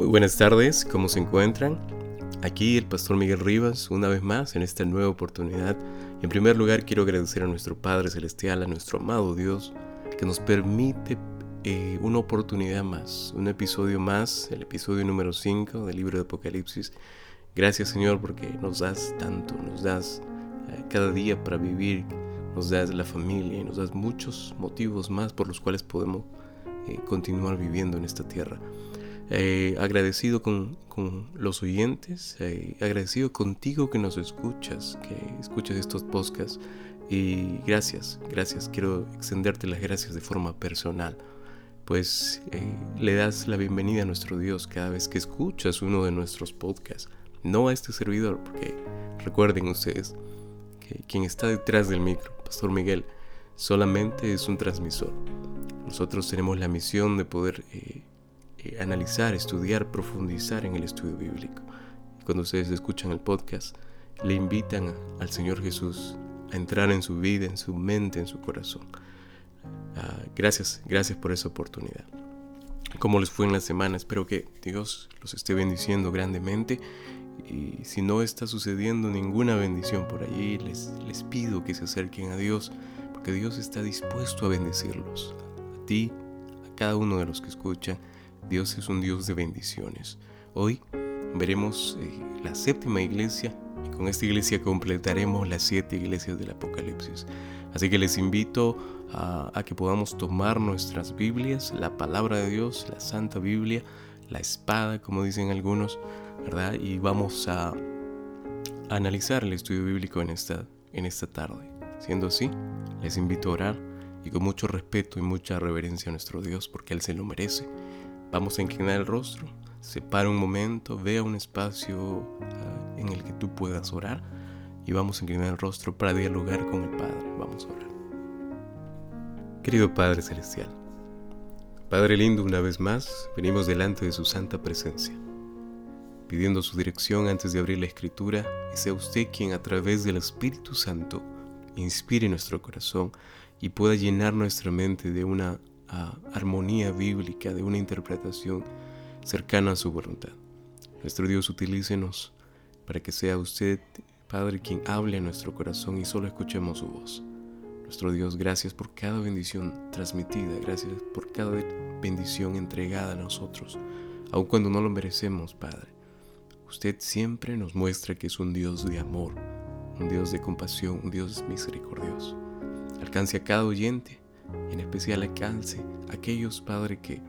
Muy buenas tardes, ¿cómo se encuentran? Aquí el pastor Miguel Rivas, una vez más en esta nueva oportunidad. En primer lugar, quiero agradecer a nuestro Padre Celestial, a nuestro amado Dios, que nos permite eh, una oportunidad más, un episodio más, el episodio número 5 del libro de Apocalipsis. Gracias Señor porque nos das tanto, nos das eh, cada día para vivir, nos das la familia y nos das muchos motivos más por los cuales podemos eh, continuar viviendo en esta tierra. Eh, agradecido con, los oyentes, eh, agradecido contigo que nos escuchas, que escuchas estos podcasts. Y gracias, gracias. Quiero extenderte las gracias de forma personal. Pues le das la bienvenida a nuestro Dios cada vez que escuchas uno de nuestros podcasts. No a este servidor, porque recuerden ustedes que quien está detrás del micro, Pastor Miguel, solamente es un transmisor. Nosotros tenemos la misión de poder eh, eh, analizar, estudiar, profundizar en el estudio bíblico. Cuando ustedes escuchan el podcast, le invitan al Señor Jesús a entrar en su vida, en su mente, en su corazón. Ah, gracias, gracias por esa oportunidad. ¿Cómo les fue en la semana? Espero que Dios los esté bendiciendo grandemente. Y si no está sucediendo ninguna bendición por allí, les, les pido que se acerquen a Dios, porque Dios está dispuesto a bendecirlos, a cada uno de los que escuchan. Dios es un Dios de bendiciones. Hoy veremos eh, la séptima iglesia y con esta iglesia completaremos las siete iglesias del Apocalipsis. Así que les invito a, que podamos tomar nuestras Biblias, la palabra de Dios, la Santa Biblia, la espada, como dicen algunos, ¿verdad? Y vamos a, analizar el estudio bíblico en esta, en esta tarde. Siendo así, les invito a orar y con mucho respeto y mucha reverencia a nuestro Dios porque Él se lo merece. Vamos a inclinar el rostro, separa un momento, vea un espacio ah, en el que tú puedas orar y vamos a inclinar el rostro para dialogar con el Padre. Vamos a orar. Querido Padre Celestial, Padre lindo, una vez más, venimos delante de su santa presencia, pidiendo su dirección antes de abrir la escritura y sea usted quien a través del Espíritu Santo inspire nuestro corazón y pueda llenar nuestra mente de una armonía bíblica, de una interpretación cercana a su voluntad. Nuestro Dios, utilícenos para que sea usted, Padre, quien hable a nuestro corazón y solo escuchemos su voz. Nuestro Dios, gracias por cada bendición transmitida, gracias por cada bendición entregada a nosotros, aun cuando no lo merecemos, Padre. Usted siempre nos muestra que es un Dios de amor, un Dios de compasión, un Dios misericordioso alcance a cada oyente, en especial alcance aquellos, Padre, que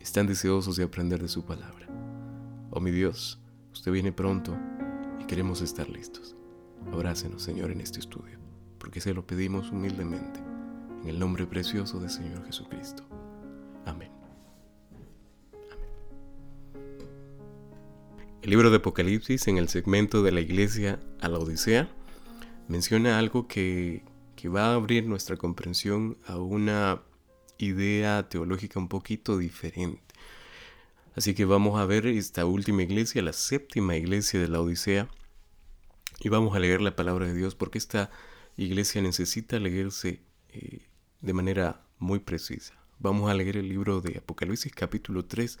están deseosos de aprender de su palabra. Oh mi Dios, usted viene pronto y queremos estar listos. Abrácenos, Señor, en este estudio, porque se lo pedimos humildemente, en el nombre precioso del Señor Jesucristo. Amén. Amén. El libro de Apocalipsis, en el segmento de la iglesia a la Odisea, menciona algo que que va a abrir nuestra comprensión a una idea teológica un poquito diferente. Así que vamos a ver esta última iglesia, la séptima iglesia de la Odisea, y vamos a leer la palabra de Dios porque esta iglesia necesita leerse eh, de manera muy precisa. Vamos a leer el libro de Apocalipsis capítulo 3,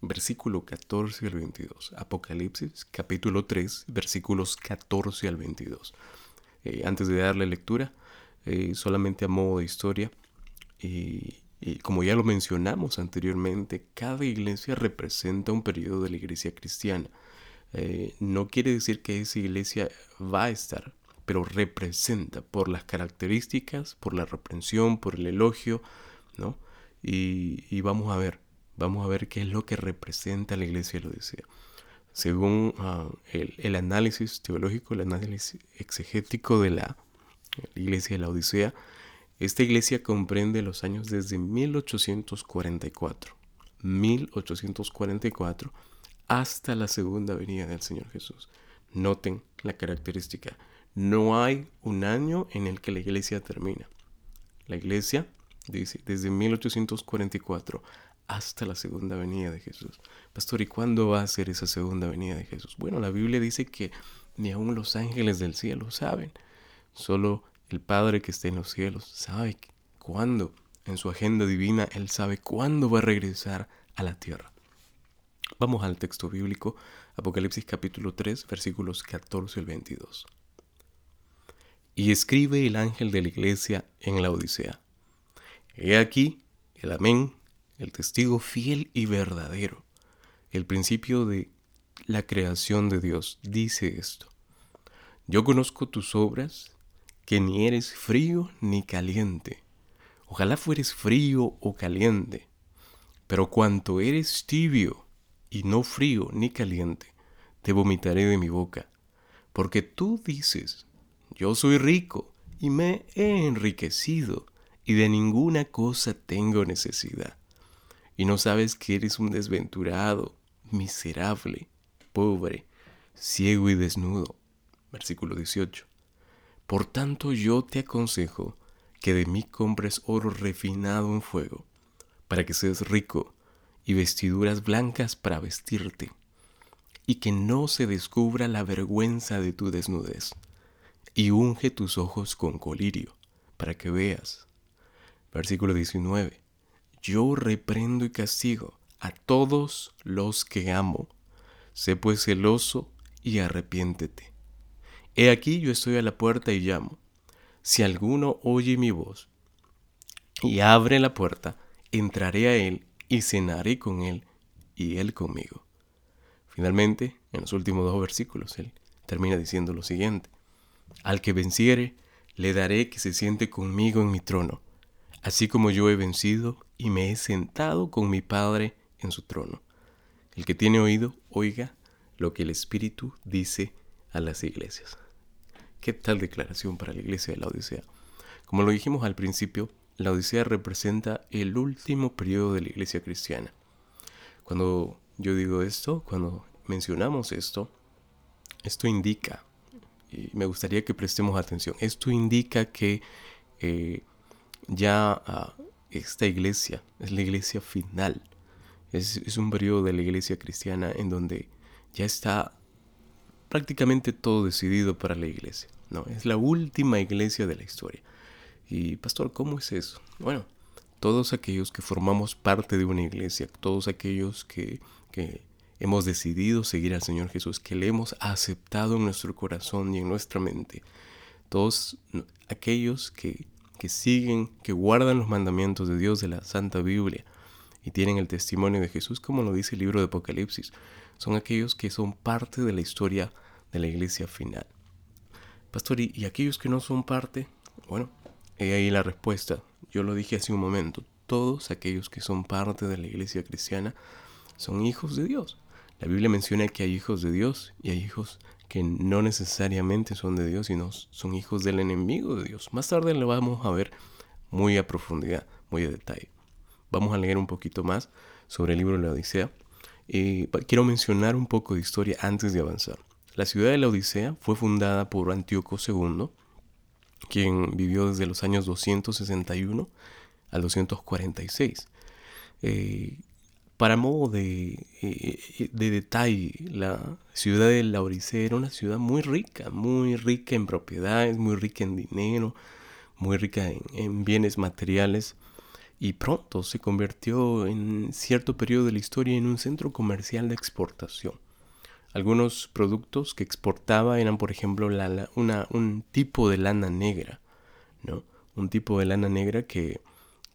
versículo 14 al 22. Apocalipsis capítulo 3, versículos 14 al 22. Eh, antes de darle lectura, eh, solamente a modo de historia. Y, como ya lo mencionamos anteriormente, cada iglesia representa un periodo de la iglesia cristiana. Eh, no quiere decir que esa iglesia va a estar, pero representa por las características, por la reprensión, por el elogio, ¿no? Y, vamos a ver, vamos a ver qué es lo que representa la iglesia lo desea. Según ah, el, el análisis teológico, el análisis exegético de la la iglesia de la Odisea, esta iglesia comprende los años desde 1844, 1844 hasta la segunda venida del Señor Jesús. Noten la característica. No hay un año en el que la iglesia termina. La iglesia dice desde 1844 hasta la segunda venida de Jesús. Pastor, ¿y cuándo va a ser esa segunda venida de Jesús? Bueno, la Biblia dice que ni aun los ángeles del cielo saben. Solo el Padre que está en los cielos sabe cuándo, en su agenda divina, Él sabe cuándo va a regresar a la tierra. Vamos al texto bíblico, Apocalipsis capítulo 3, versículos 14 al 22. Y escribe el ángel de la iglesia en la Odisea. He aquí el amén, el testigo fiel y verdadero, el principio de la creación de Dios, dice esto. Yo conozco tus obras, que ni eres frío ni caliente. Ojalá fueres frío o caliente, pero cuanto eres tibio y no frío ni caliente, te vomitaré de mi boca, porque tú dices, yo soy rico y me he enriquecido y de ninguna cosa tengo necesidad. Y no sabes que eres un desventurado, miserable, pobre, ciego y desnudo. Versículo 18. Por tanto yo te aconsejo que de mí compres oro refinado en fuego, para que seas rico, y vestiduras blancas para vestirte, y que no se descubra la vergüenza de tu desnudez, y unge tus ojos con colirio, para que veas. Versículo 19. Yo reprendo y castigo a todos los que amo. Sé pues celoso y arrepiéntete. He aquí yo estoy a la puerta y llamo. Si alguno oye mi voz y abre la puerta, entraré a él y cenaré con él y él conmigo. Finalmente, en los últimos dos versículos, él termina diciendo lo siguiente. Al que venciere, le daré que se siente conmigo en mi trono, así como yo he vencido y me he sentado con mi Padre en su trono. El que tiene oído, oiga lo que el Espíritu dice a las iglesias. ¿Qué tal declaración para la iglesia de la Odisea? Como lo dijimos al principio, la Odisea representa el último periodo de la iglesia cristiana. Cuando yo digo esto, cuando mencionamos esto, esto indica, y me gustaría que prestemos atención, esto indica que eh, ya ah, esta iglesia es la iglesia final. Es, es un periodo de la iglesia cristiana en donde ya está prácticamente todo decidido para la iglesia. No, es la última iglesia de la historia. Y pastor, ¿cómo es eso? Bueno, todos aquellos que formamos parte de una iglesia, todos aquellos que, que hemos decidido seguir al Señor Jesús, que le hemos aceptado en nuestro corazón y en nuestra mente, todos aquellos que, que siguen, que guardan los mandamientos de Dios de la Santa Biblia y tienen el testimonio de Jesús, como lo dice el libro de Apocalipsis, son aquellos que son parte de la historia de la iglesia final. Pastor, ¿y, aquellos que no son parte? Bueno, he ahí la respuesta. Yo lo dije hace un momento. Todos aquellos que son parte de la iglesia cristiana son hijos de Dios. La Biblia menciona que hay hijos de Dios y hay hijos que no necesariamente son de Dios, sino son hijos del enemigo de Dios. Más tarde lo vamos a ver muy a profundidad, muy a detalle. Vamos a leer un poquito más sobre el libro de la Odisea. Y quiero mencionar un poco de historia antes de avanzar. La ciudad de la Odisea fue fundada por Antíoco II, quien vivió desde los años 261 al 246. Eh, para modo de, eh, de, detalle, la ciudad de la Odisea era una ciudad muy rica, muy rica en propiedades, muy rica en dinero, muy rica en bienes materiales y pronto se convirtió en cierto periodo de la historia en un centro comercial de exportación. Algunos productos que exportaba eran, por ejemplo, la, un tipo de lana negra, ¿no? Un tipo de lana negra que,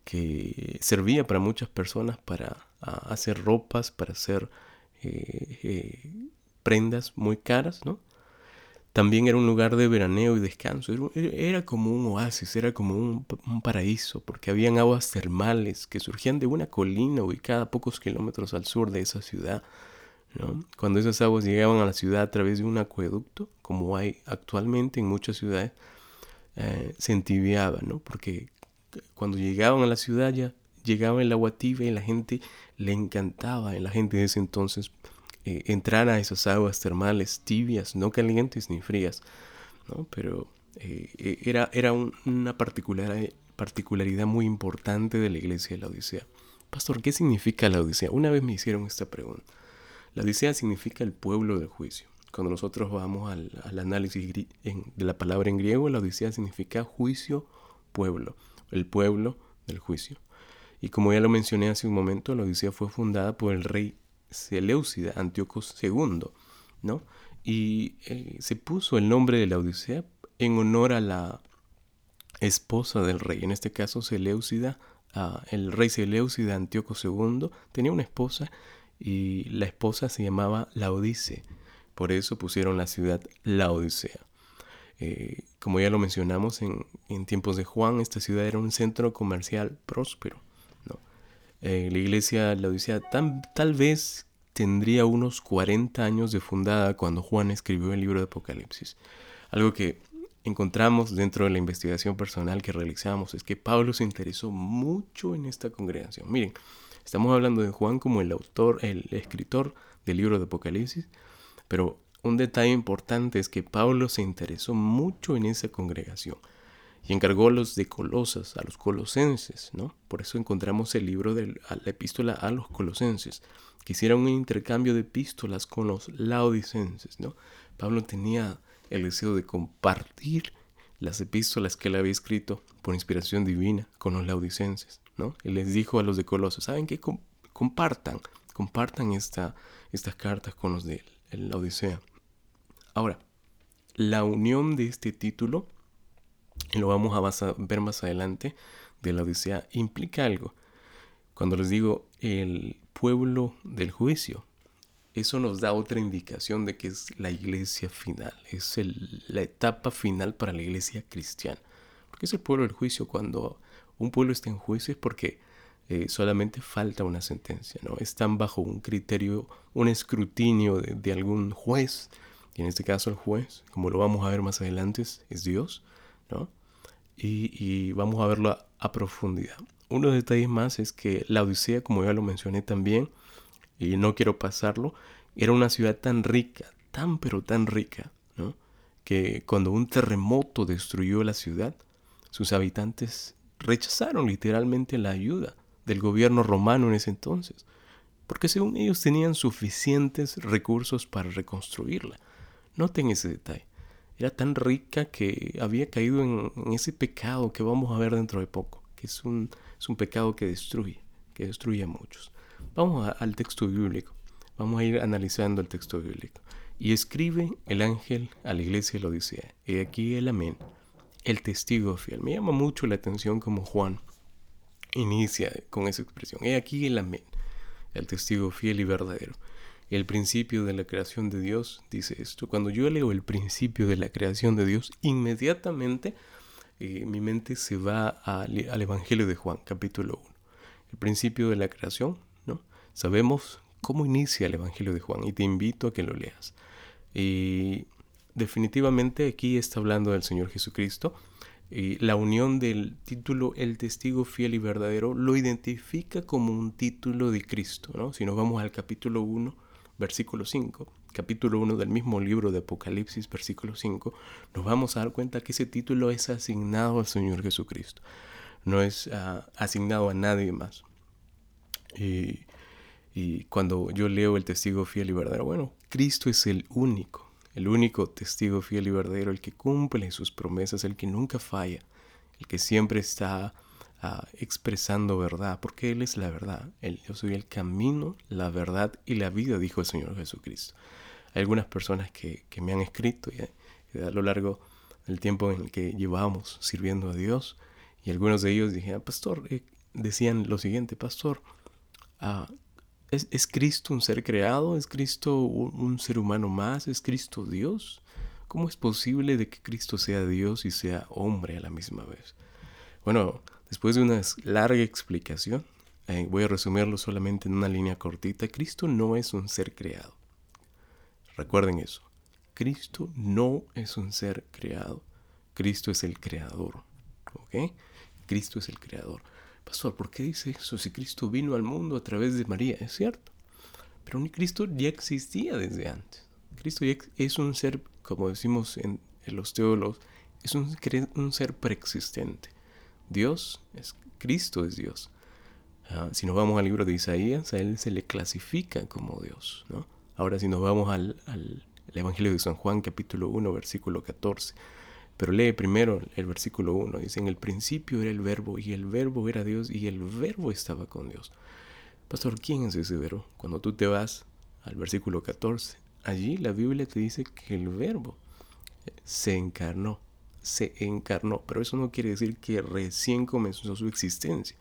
que servía para muchas personas para hacer ropas, para hacer eh, eh, prendas muy caras, ¿no? También era un lugar de veraneo y descanso. Era, como un oasis, era como un, paraíso, porque habían aguas termales que surgían de una colina ubicada a pocos kilómetros al sur de esa ciudad. Cuando esas aguas llegaban a la ciudad a través de un acueducto, como hay actualmente en muchas ciudades, eh, se entibiaba, ¿no? Porque cuando llegaban a la ciudad ya llegaba el agua tibia y la gente le encantaba, en la gente de ese entonces, eh, entrar a esas aguas termales tibias, no calientes ni frías, ¿no? Pero eh, era, era una particular, particularidad muy importante de la iglesia de la Odisea. Pastor, ¿qué significa la Odisea? Una vez me hicieron esta pregunta. La Odisea significa el pueblo del juicio. Cuando nosotros vamos al, análisis de la palabra en griego, la Odisea significa juicio, pueblo, el pueblo del juicio. Y como ya lo mencioné hace un momento, la Odisea fue fundada por el rey Seleucida, Antíoco II, ¿no? Y eh, se puso el nombre de la Odisea en honor a la esposa del rey, en este caso Seleucida, el rey Seleucida Antíoco II tenía una esposa y la esposa se llamaba Laodice, por eso pusieron la ciudad Laodicea. Eh, como ya lo mencionamos en, tiempos de Juan, esta ciudad era un centro comercial próspero. Eh, la iglesia Laodicea tal vez tendría unos 40 años de fundada cuando Juan escribió el libro de Apocalipsis. Algo que encontramos dentro de la investigación personal que realizamos es que Pablo se interesó mucho en esta congregación. Miren, estamos hablando de Juan como el autor, el escritor del libro de Apocalipsis, pero un detalle importante es que Pablo se interesó mucho en esa congregación y encargó a los de Colosas, a los colosenses, ¿no? Por eso encontramos el libro de la epístola a los colosenses, que hicieron un intercambio de epístolas con los laodicenses, ¿no? Pablo tenía el deseo de compartir las epístolas que él había escrito por inspiración divina con los laodicenses, ¿no? Él les dijo a los de Colosas, ¿saben qué? compartan, compartan esta, estas cartas con los de la Odisea. Ahora, la unión de este título, y lo vamos a ver más adelante, de la Odisea, implica algo. Cuando les digo el pueblo del juicio, eso nos da otra indicación de que es la iglesia final, es la etapa final para la iglesia cristiana. Porque es el pueblo del juicio. Cuando un pueblo está en juicio es porque eh, solamente falta una sentencia, ¿no? Están bajo un criterio, un escrutinio de, algún juez, y en este caso el juez, como lo vamos a ver más adelante, es Dios, ¿no? Y, vamos a verlo a, profundidad. Uno de detalles más es que la Odisea, como ya lo mencioné también, y no quiero pasarlo, era una ciudad tan rica, tan pero tan rica, ¿no? que cuando un terremoto destruyó la ciudad, sus habitantes rechazaron literalmente la ayuda del gobierno romano en ese entonces, porque según ellos tenían suficientes recursos para reconstruirla. Noten ese detalle. Era tan rica que había caído en, ese pecado que vamos a ver dentro de poco, que es un, es un pecado que destruye, que destruye a muchos. Vamos al texto bíblico, vamos a ir analizando el texto bíblico. Y escribe el ángel a la iglesia de la Odisea. He aquí el amén, el testigo fiel. Me llama mucho la atención como Juan inicia con esa expresión. He aquí el amén, el testigo fiel y verdadero. El principio de la creación de Dios dice esto. Cuando yo leo el principio de la creación de Dios, inmediatamente eh, mi mente se va al, Evangelio de Juan, capítulo 1. El principio de la creación, ¿no? Sabemos cómo inicia el Evangelio de Juan y te invito a que lo leas. Y definitivamente aquí está hablando del Señor Jesucristo y la unión del título El testigo fiel y verdadero lo identifica como un título de Cristo. ¿no? Si nos vamos al capítulo 1, versículo 5, capítulo 1 del mismo libro de Apocalipsis, versículo 5, nos vamos a dar cuenta que ese título es asignado al Señor Jesucristo, no es ah, asignado a nadie más. Y, y cuando yo leo el testigo fiel y verdadero, bueno, Cristo es el único el único testigo fiel y verdadero, el que cumple sus promesas, el que nunca falla, el que siempre está ah, expresando verdad, porque Él es la verdad. yo soy el camino, la verdad y la vida, dijo el Señor Jesucristo. Hay algunas personas que, me han escrito y, a lo largo del tiempo en el que llevamos sirviendo a Dios, y algunos de ellos dijeron, pastor, eh", decían lo siguiente, pastor, ah, ¿Es, Cristo un ser creado? ¿Es Cristo un, ser humano más? ¿Es Cristo Dios? ¿Cómo es posible de que Cristo sea Dios y sea hombre a la misma vez? Bueno, después de una larga explicación, eh, voy a resumirlo solamente en una línea cortita. Cristo no es un ser creado. Recuerden eso. Cristo no es un ser creado. Cristo es el creador. ¿Ok? Cristo es el creador. Pastor, ¿por qué dice eso si Cristo vino al mundo a través de María? Es cierto. Pero Cristo ya existía desde antes. Cristo ya es un ser, como decimos en, los teólogos, es un, ser preexistente. Dios es Cristo es Dios. Ah, si nos vamos al libro de Isaías, a él se le clasifica como Dios. ¿no? Ahora si nos vamos al, Evangelio de San Juan, capítulo 1, versículo 14, pero lee primero el versículo 1. Dice, en el principio era el verbo y el verbo era Dios y el verbo estaba con Dios. Pastor, ¿quién es ese verbo? Cuando tú te vas al versículo 14, allí la Biblia te dice que el verbo se encarnó, se encarnó, pero eso no quiere decir que recién comenzó su existencia,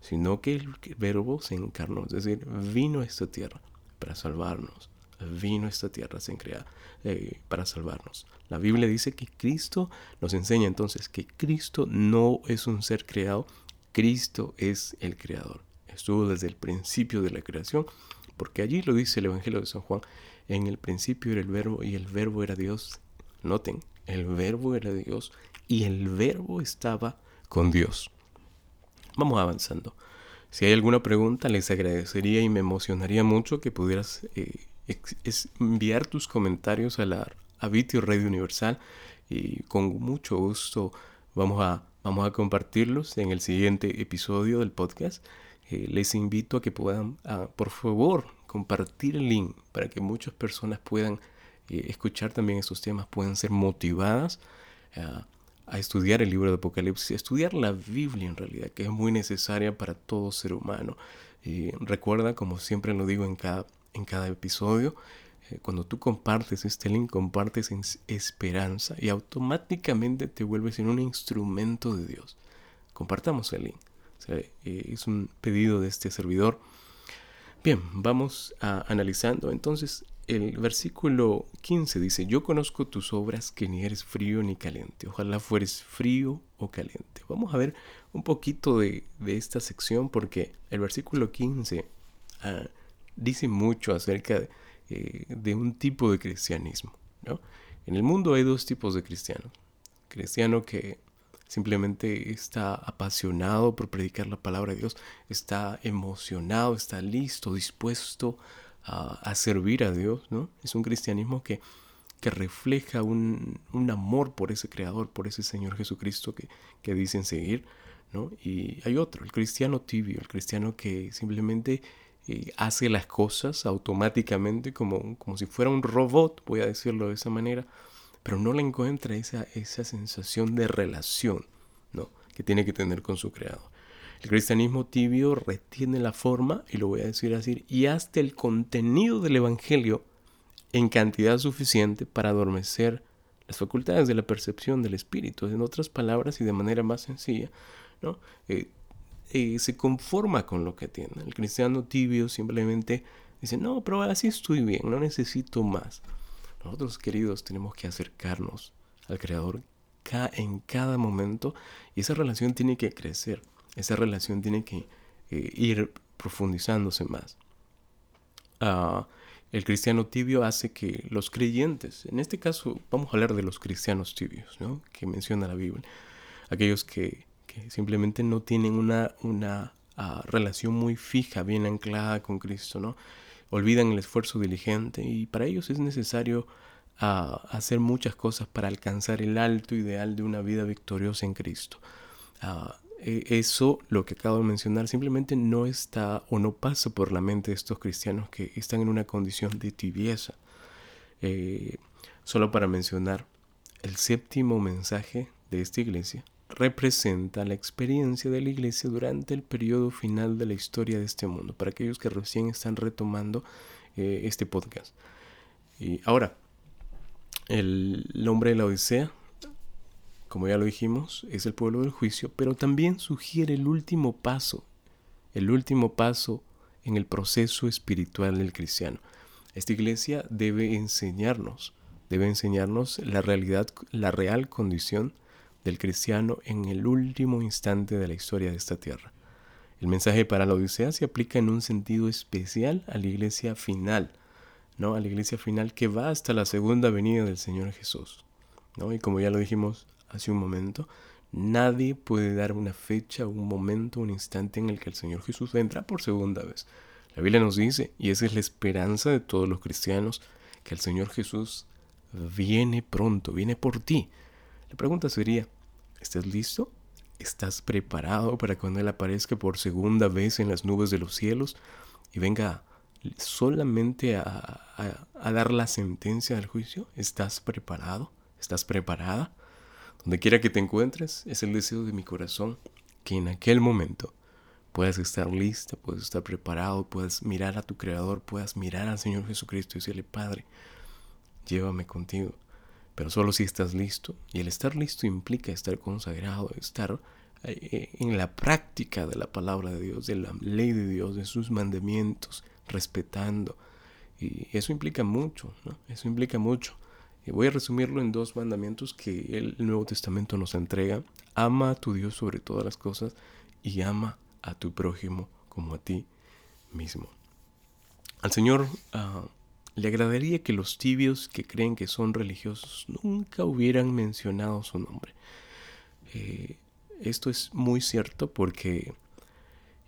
sino que el verbo se encarnó, es decir, vino a esta tierra para salvarnos, vino a esta tierra sin crear, eh, para salvarnos. La Biblia dice que Cristo nos enseña entonces que Cristo no es un ser creado, Cristo es el creador. Estuvo desde el principio de la creación, porque allí lo dice el Evangelio de San Juan, en el principio era el verbo y el verbo era Dios. Noten, el verbo era Dios y el verbo estaba con Dios. Vamos avanzando. Si hay alguna pregunta, les agradecería y me emocionaría mucho que pudieras eh, enviar tus comentarios a la a Radio Universal y con mucho gusto vamos a, vamos a compartirlos en el siguiente episodio del podcast. Eh, les invito a que puedan, por favor, compartir el link para que muchas personas puedan escuchar también estos temas, puedan ser motivadas a estudiar el libro de Apocalipsis, estudiar la Biblia en realidad, que es muy necesaria para todo ser humano. Y recuerda, como siempre lo digo en cada, en cada episodio, eh, cuando tú compartes este link, compartes en esperanza y automáticamente te vuelves en un instrumento de Dios. Compartamos el link. Eh, es un pedido de este servidor. Bien, vamos a analizando entonces el versículo 15 dice, yo conozco tus obras que ni eres frío ni caliente. Ojalá fueres frío o caliente. Vamos a ver un poquito de, esta sección porque el versículo 15 ah, dice mucho acerca eh, de, un tipo de cristianismo. En el mundo hay dos tipos de cristianos. Cristiano que simplemente está apasionado por predicar la palabra de Dios, está emocionado, está listo, dispuesto a, servir a Dios, ¿no? Es un cristianismo que, que refleja un, un, amor por ese Creador, por ese Señor Jesucristo que, que dicen seguir, ¿no? Y hay otro, el cristiano tibio, el cristiano que simplemente eh, hace las cosas automáticamente como, como si fuera un robot, voy a decirlo de esa manera, pero no le encuentra esa, esa sensación de relación, ¿no? Que tiene que tener con su Creador. El cristianismo tibio retiene la forma, y lo voy a decir así, y hasta el contenido del Evangelio en cantidad suficiente para adormecer las facultades de la percepción del espíritu. En otras palabras y de manera más sencilla, ¿no? Eh, eh, se conforma con lo que tiene. El cristiano tibio simplemente dice, no, pero así estoy bien, no necesito más. Nosotros, queridos, tenemos que acercarnos al Creador en cada momento y esa relación tiene que crecer esa relación tiene que eh, ir profundizándose más. Ah, el cristiano tibio hace que los creyentes, en este caso vamos a hablar de los cristianos tibios, ¿no? que menciona la Biblia, aquellos que, simplemente no tienen una, una ah, relación muy fija, bien anclada con Cristo, ¿no? olvidan el esfuerzo diligente y para ellos es necesario ah, hacer muchas cosas para alcanzar el alto ideal de una vida victoriosa en Cristo. Eso, lo que acabo de mencionar, simplemente no está o no pasa por la mente de estos cristianos que están en una condición de tibieza. Eh, solo para mencionar, el séptimo mensaje de esta iglesia representa la experiencia de la iglesia durante el periodo final de la historia de este mundo, para aquellos que recién están retomando eh, este podcast. Y ahora, el nombre de la Odisea como ya lo dijimos, es el pueblo del juicio, pero también sugiere el último paso, el último paso en el proceso espiritual del cristiano. Esta iglesia debe enseñarnos, debe enseñarnos la realidad, la real condición del cristiano en el último instante de la historia de esta tierra. El mensaje para la Odisea se aplica en un sentido especial a la iglesia final, ¿no? A la iglesia final que va hasta la segunda venida del Señor Jesús, ¿no? Y como ya lo dijimos hace un momento, nadie puede dar una fecha, un momento, un instante en el que el Señor Jesús vendrá por segunda vez. La Biblia nos dice, y esa es la esperanza de todos los cristianos, que el Señor Jesús viene pronto, viene por ti. La pregunta sería, ¿estás listo? ¿Estás preparado para cuando Él aparezca por segunda vez en las nubes de los cielos y venga solamente a, a dar la sentencia del juicio? ¿Estás preparado? ¿Estás preparada? Donde quiera que te encuentres, es el deseo de mi corazón que en aquel momento puedas estar lista, puedas estar preparado, puedas mirar a tu Creador, puedas mirar al Señor Jesucristo y decirle, Padre, llévame contigo. Pero solo si estás listo. Y el estar listo implica estar consagrado, estar eh, en la práctica de la palabra de Dios, de la ley de Dios, de sus mandamientos, respetando. Y eso implica mucho, ¿no? Eso implica mucho. Voy a resumirlo en dos mandamientos que el Nuevo Testamento nos entrega. Ama a tu Dios sobre todas las cosas y ama a tu prójimo como a ti mismo. Al Señor ah, le agradaría que los tibios que creen que son religiosos nunca hubieran mencionado su nombre. Eh, esto es muy cierto porque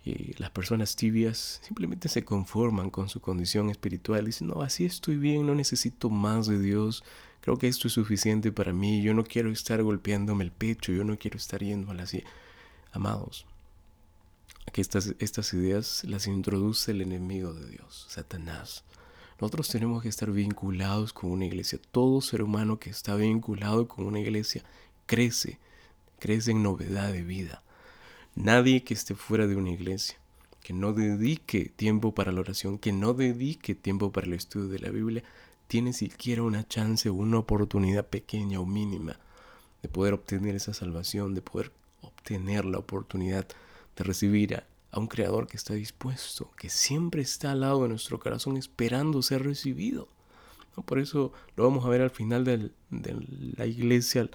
eh, las personas tibias simplemente se conforman con su condición espiritual. Dicen, no, así estoy bien, no necesito más de Dios. Creo que esto es suficiente para mí. Yo no quiero estar golpeándome el pecho, yo no quiero estar yendo a así. Amados, que estas, estas ideas las introduce el enemigo de Dios, Satanás. Nosotros tenemos que estar vinculados con una iglesia. Todo ser humano que está vinculado con una iglesia crece, crece en novedad de vida. Nadie que esté fuera de una iglesia, que no dedique tiempo para la oración, que no dedique tiempo para el estudio de la Biblia, tiene siquiera una chance o una oportunidad pequeña o mínima de poder obtener esa salvación, de poder obtener la oportunidad de recibir a, un creador que está dispuesto, que siempre está al lado de nuestro corazón esperando ser recibido. Por eso lo vamos a ver al final de la iglesia,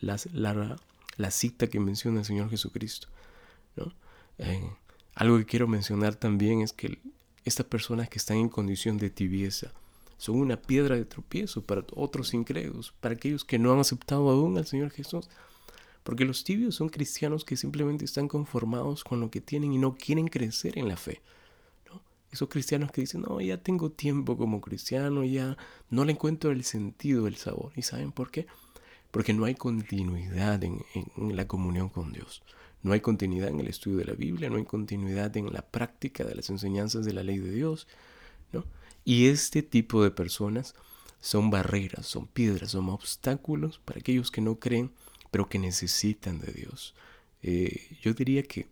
la, la, cita que menciona el Señor Jesucristo. Algo que quiero mencionar también es que estas personas que están en condición de tibieza son una piedra de tropiezo para otros incrédulos, para aquellos que no han aceptado aún al Señor Jesús. Porque los tibios son cristianos que simplemente están conformados con lo que tienen y no quieren crecer en la fe. Esos cristianos que dicen, no, ya tengo tiempo como cristiano, ya no le encuentro el sentido, el sabor. ¿Y saben por qué? Porque no hay continuidad en la comunión con Dios. No hay continuidad en el estudio de la Biblia, no hay continuidad en la práctica de las enseñanzas de la ley de Dios. ¿no? Y este tipo de personas son barreras, son piedras, son obstáculos para aquellos que no creen pero que necesitan de Dios. Eh, yo diría que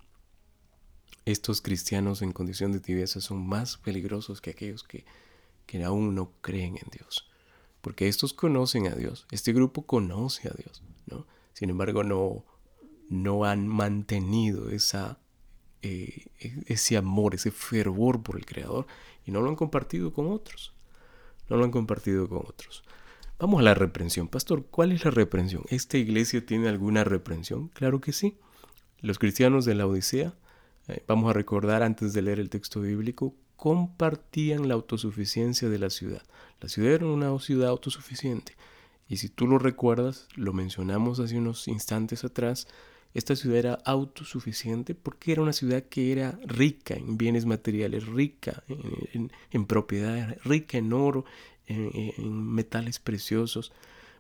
estos cristianos en condición de tibieza son más peligrosos que aquellos que, que aún no creen en Dios. Porque estos conocen a Dios, este grupo conoce a Dios, ¿no? Sin embargo, no, no han mantenido esa, eh, ese amor, ese fervor por el Creador y no lo han compartido con otros. No lo han compartido con otros. Vamos a la reprensión. Pastor, ¿cuál es la reprensión? ¿Esta iglesia tiene alguna reprensión? Claro que sí. Los cristianos de la Odisea, eh, vamos a recordar antes de leer el texto bíblico, compartían la autosuficiencia de la ciudad. La ciudad era una ciudad autosuficiente. Y si tú lo recuerdas, lo mencionamos hace unos instantes atrás, esta ciudad era autosuficiente porque era una ciudad que era rica en bienes materiales, rica en, en propiedades, rica en oro, en, metales preciosos.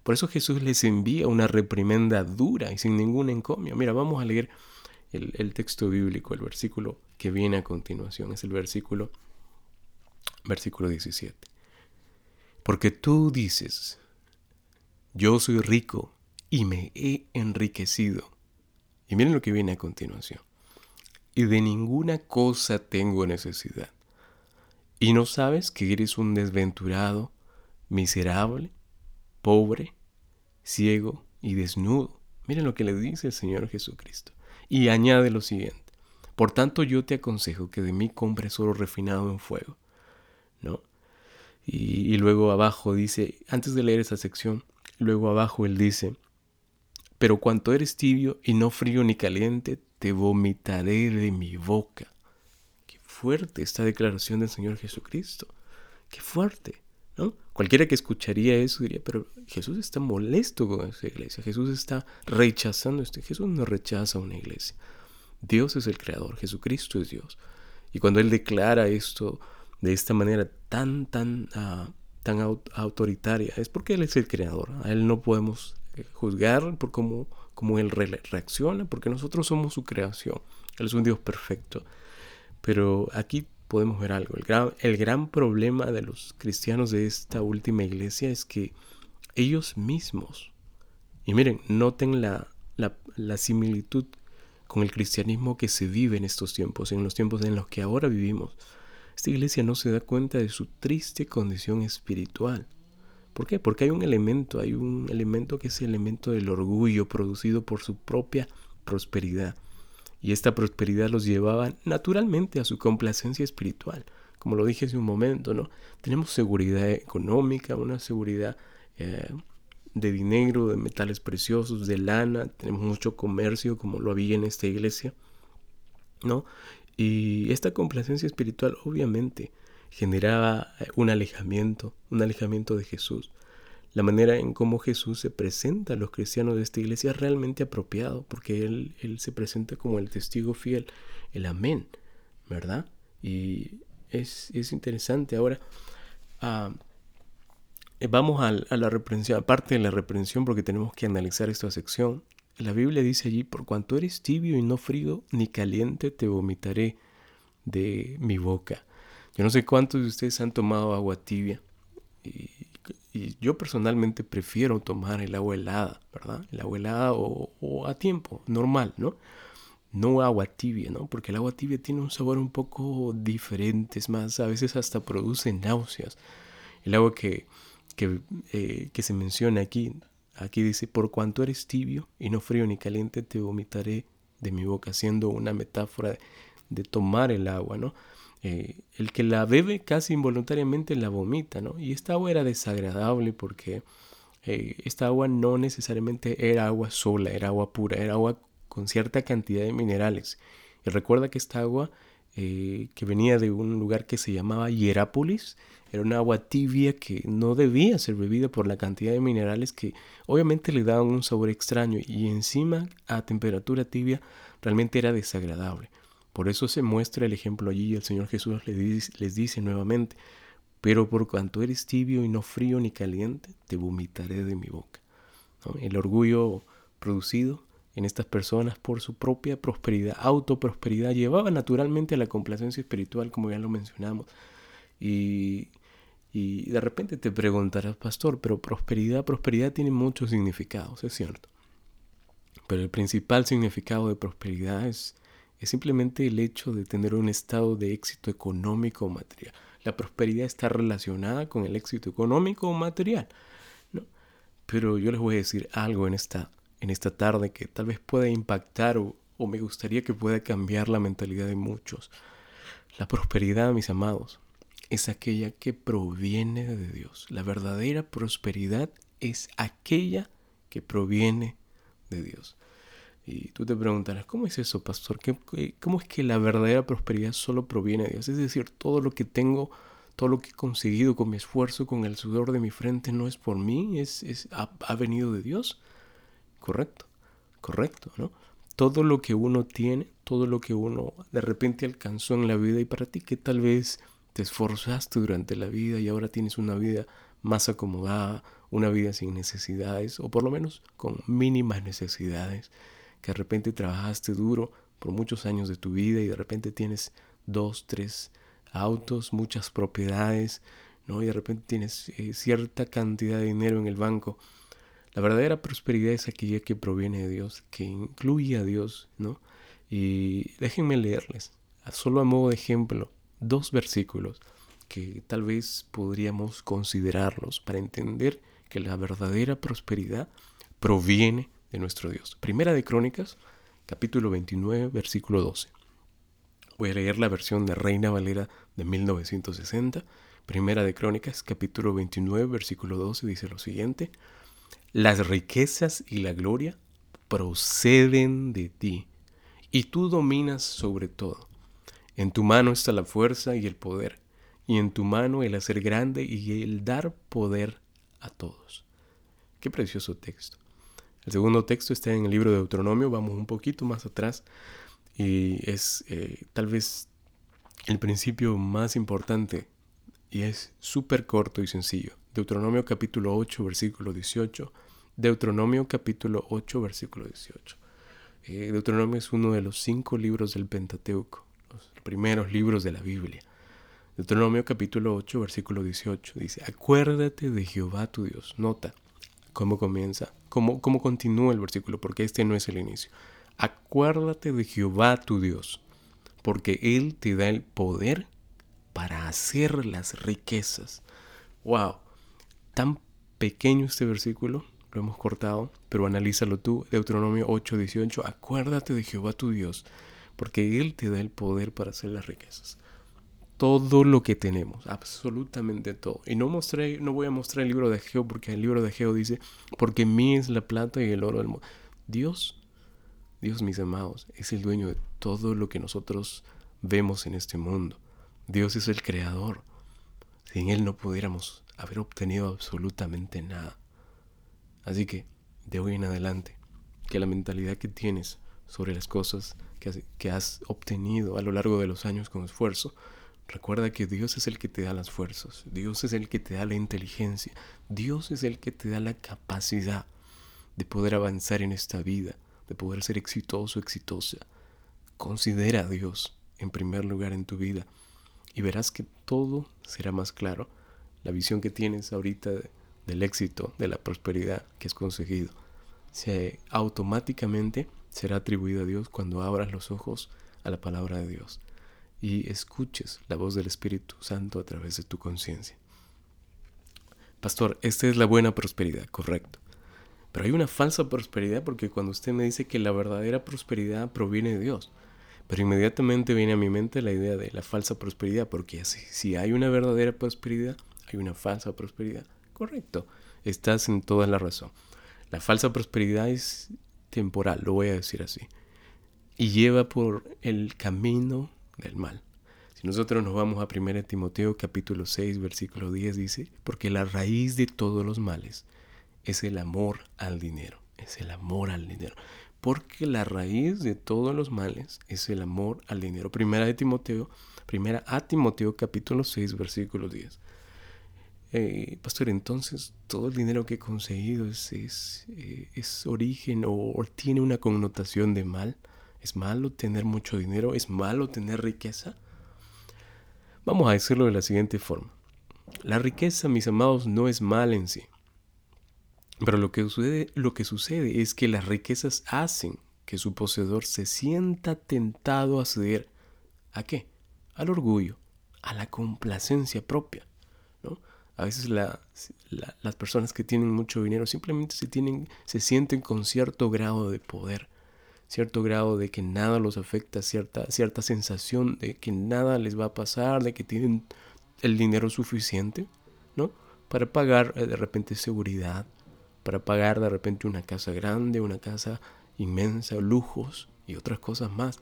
Por eso Jesús les envía una reprimenda dura y sin ningún encomio. Mira, vamos a leer el, el, texto bíblico, el versículo que viene a continuación. Es el versículo, versículo 17. Porque tú dices, yo soy rico y me he enriquecido. Miren lo que viene a continuación. Y de ninguna cosa tengo necesidad. Y no sabes que eres un desventurado, miserable, pobre, ciego y desnudo. Miren lo que le dice el Señor Jesucristo. Y añade lo siguiente. Por tanto yo te aconsejo que de mí compres oro refinado en fuego. ¿No? Y, y luego abajo dice, antes de leer esa sección, luego abajo él dice, pero cuanto eres tibio y no frío ni caliente, te vomitaré de mi boca. Qué fuerte esta declaración del Señor Jesucristo. Qué fuerte. Cualquiera que escucharía eso diría, pero Jesús está molesto con esa iglesia, Jesús está rechazando esto. Jesús no rechaza una iglesia. Dios es el creador, Jesucristo es Dios. Y cuando Él declara esto de esta manera tan, tan, uh, tan autoritaria, es porque Él es el creador. A Él no podemos juzgar por cómo, cómo Él reacciona, porque nosotros somos su creación. Él es un Dios perfecto. Pero aquí podemos ver algo. El gran, el gran problema de los cristianos de esta última iglesia es que ellos mismos, y miren, noten la, la, similitud con el cristianismo que se vive en estos tiempos, en los tiempos en los que ahora vivimos. Esta iglesia no se da cuenta de su triste condición espiritual. ¿Por qué? Porque hay un elemento, hay un elemento que es el elemento del orgullo producido por su propia prosperidad. Y esta prosperidad los llevaba naturalmente a su complacencia espiritual. Como lo dije hace un momento, ¿no? Tenemos seguridad económica, una seguridad eh, de dinero, de metales preciosos, de lana, tenemos mucho comercio como lo había en esta iglesia, ¿no? Y esta complacencia espiritual obviamente generaba eh, un alejamiento, un alejamiento de Jesús. La manera en cómo Jesús se presenta a los cristianos de esta iglesia es realmente apropiado, porque Él, él se presenta como el testigo fiel, el amén, ¿verdad? Y es, interesante. Ahora, ah, eh, vamos a, a, la reprensión, aparte de la reprensión, porque tenemos que analizar esta sección. La Biblia dice allí, por cuanto eres tibio y no frío ni caliente, te vomitaré de mi boca. Yo no sé cuántos de ustedes han tomado agua tibia. Y, yo personalmente prefiero tomar el agua helada, ¿verdad? El agua helada o, a tiempo, normal, ¿no? No agua tibia, ¿no? Porque el agua tibia tiene un sabor un poco diferente, es más, a veces hasta produce náuseas. El agua que, que, eh, se menciona aquí, aquí dice, por cuanto eres tibio y no frío ni caliente, te vomitaré de mi boca, siendo una metáfora de tomar el agua, ¿no? Eh, el que la bebe casi involuntariamente la vomita, ¿no? Y esta agua era desagradable porque eh, esta agua no necesariamente era agua sola, era agua pura, era agua con cierta cantidad de minerales. Y recuerda que esta agua eh, que venía de un lugar que se llamaba Hierápolis, era una agua tibia que no debía ser bebida por la cantidad de minerales que obviamente le daban un sabor extraño y encima a temperatura tibia realmente era desagradable. Por eso se muestra el ejemplo allí y el Señor Jesús les dice, nuevamente, pero por cuanto eres tibio y no frío ni caliente, te vomitaré de mi boca. El orgullo producido en estas personas por su propia prosperidad, autoprosperidad, llevaba naturalmente a la complacencia espiritual, como ya lo mencionamos. Y, y de repente te preguntarás, pastor, pero prosperidad, prosperidad tiene muchos significados, es cierto. Pero el principal significado de prosperidad es es simplemente el hecho de tener un estado de éxito económico o material. La prosperidad está relacionada con el éxito económico o material. ¿no? Pero yo les voy a decir algo en esta, en esta tarde que tal vez pueda impactar o, o me gustaría que pueda cambiar la mentalidad de muchos. La prosperidad, mis amados, es aquella que proviene de Dios. La verdadera prosperidad es aquella que proviene de Dios. Y tú te preguntarás, ¿cómo es eso, pastor? ¿Cómo es que la verdadera prosperidad solo proviene de Dios? Es decir, todo lo que tengo, todo lo que he conseguido con mi esfuerzo, con el sudor de mi frente, no es por mí, es, es ha, ha, venido de Dios. Correcto, correcto, ¿no? Todo lo que uno tiene, todo lo que uno de repente alcanzó en la vida y para ti que tal vez te esforzaste durante la vida y ahora tienes una vida más acomodada, una vida sin necesidades, o por lo menos con mínimas necesidades que de repente trabajaste duro por muchos años de tu vida y de repente tienes dos, tres autos, muchas propiedades, ¿no? Y de repente tienes eh, cierta cantidad de dinero en el banco. La verdadera prosperidad es aquella que proviene de Dios, que incluye a Dios, ¿no? Y déjenme leerles, solo a modo de ejemplo, dos versículos que tal vez podríamos considerarlos para entender que la verdadera prosperidad proviene nuestro Dios. Primera de Crónicas, capítulo 29, versículo 12. Voy a leer la versión de Reina Valera de 1960. Primera de Crónicas, capítulo 29, versículo 12, dice lo siguiente. Las riquezas y la gloria proceden de ti, y tú dominas sobre todo. En tu mano está la fuerza y el poder, y en tu mano el hacer grande y el dar poder a todos. Qué precioso texto. El segundo texto está en el libro de Deuteronomio, vamos un poquito más atrás y es eh, tal vez el principio más importante y es súper corto y sencillo. Deuteronomio capítulo 8, versículo 18. Deuteronomio capítulo 8, versículo 18. Eh, Deuteronomio es uno de los cinco libros del Pentateuco, los primeros libros de la Biblia. Deuteronomio capítulo 8, versículo 18 dice, acuérdate de Jehová tu Dios. Nota cómo comienza cómo, continúa el versículo, porque este no es el inicio. Acuérdate de Jehová tu Dios, porque Él te da el poder para hacer las riquezas. ¡Wow! Tan pequeño este versículo, lo hemos cortado, pero analízalo tú, Deuteronomio 8:18, acuérdate de Jehová tu Dios, porque Él te da el poder para hacer las riquezas. Todo lo que tenemos, absolutamente todo. Y no mostré, no voy a mostrar el libro de Geo, porque el libro de Geo dice, porque mí es la plata y el oro del mundo. Dios, Dios mis amados, es el dueño de todo lo que nosotros vemos en este mundo. Dios es el creador. Sin Él no pudiéramos haber obtenido absolutamente nada. Así que, de hoy en adelante, que la mentalidad que tienes sobre las cosas que has, obtenido a lo largo de los años con esfuerzo, recuerda que Dios es el que te da las fuerzas, Dios es el que te da la inteligencia, Dios es el que te da la capacidad de poder avanzar en esta vida, de poder ser exitoso, exitosa. Considera a Dios en primer lugar en tu vida y verás que todo será más claro. La visión que tienes ahorita del éxito, de la prosperidad que has conseguido, se automáticamente será atribuido a Dios cuando abras los ojos a la palabra de Dios y escuches la voz del Espíritu Santo a través de tu conciencia. Pastor, esta es la buena prosperidad, correcto. Pero hay una falsa prosperidad porque cuando usted me dice que la verdadera prosperidad proviene de Dios, pero inmediatamente viene a mi mente la idea de la falsa prosperidad, porque si, hay una verdadera prosperidad, hay una falsa prosperidad. Correcto, estás en toda la razón. La falsa prosperidad es temporal, lo voy a decir así, y lleva por el camino del mal. Si nosotros nos vamos a 1 Timoteo capítulo 6 versículo 10 dice, porque la raíz de todos los males es el amor al dinero, es el amor al dinero porque la raíz de todos los males es el amor al dinero. Primera de Timoteo, primera a Timoteo capítulo 6, versículo 10. Eh, pastor, entonces todo el dinero que he conseguido es, es, eh, origen o, tiene una connotación de mal. ¿Es malo tener mucho dinero? ¿Es malo tener riqueza? Vamos a decirlo de la siguiente forma. La riqueza, mis amados, no es mal en sí. Pero lo que, sucede, lo que sucede es que las riquezas hacen que su poseedor se sienta tentado a ceder a qué? Al orgullo, a la complacencia propia. ¿no? A veces las personas que tienen mucho dinero simplemente se, tienen, se sienten con cierto grado de poder, cierto grado de que nada los afecta, cierta, cierta sensación de que nada les va a pasar, de que tienen el dinero suficiente, ¿no? Para pagar eh, de repente seguridad, para pagar de repente una casa grande, una casa inmensa, lujos y otras cosas más.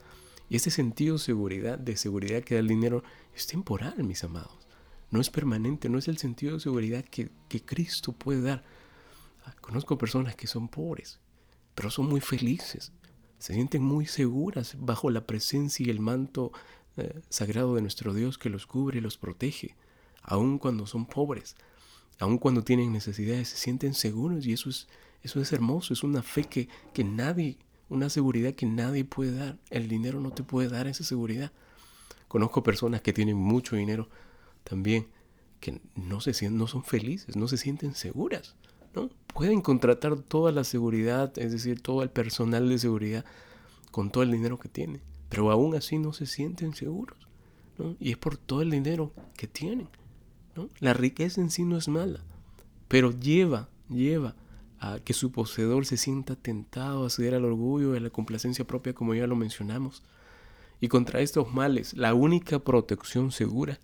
Y ese sentido de seguridad, de seguridad que da el dinero es temporal, mis amados. No es permanente, no es el sentido de seguridad que, Cristo puede dar. Ah, conozco personas que son pobres, pero son muy felices. Se sienten muy seguras bajo la presencia y el manto eh, sagrado de nuestro Dios que los cubre y los protege, aun cuando son pobres aun cuando tienen necesidades, se sienten seguros y eso es, eso es hermoso, es una fe que, que nadie, una seguridad que nadie puede dar. El dinero no te puede dar esa seguridad. Conozco personas que tienen mucho dinero también que no, se, no son felices, no se sienten seguras. ¿No? Pueden contratar toda la seguridad, es decir, todo el personal de seguridad con todo el dinero que tienen, pero aún así no se sienten seguros. ¿no? Y es por todo el dinero que tienen. La riqueza en sí no es mala, pero lleva, lleva a que su poseedor se sienta tentado a ceder al orgullo y a la complacencia propia, como ya lo mencionamos. Y contra estos males, la única protección segura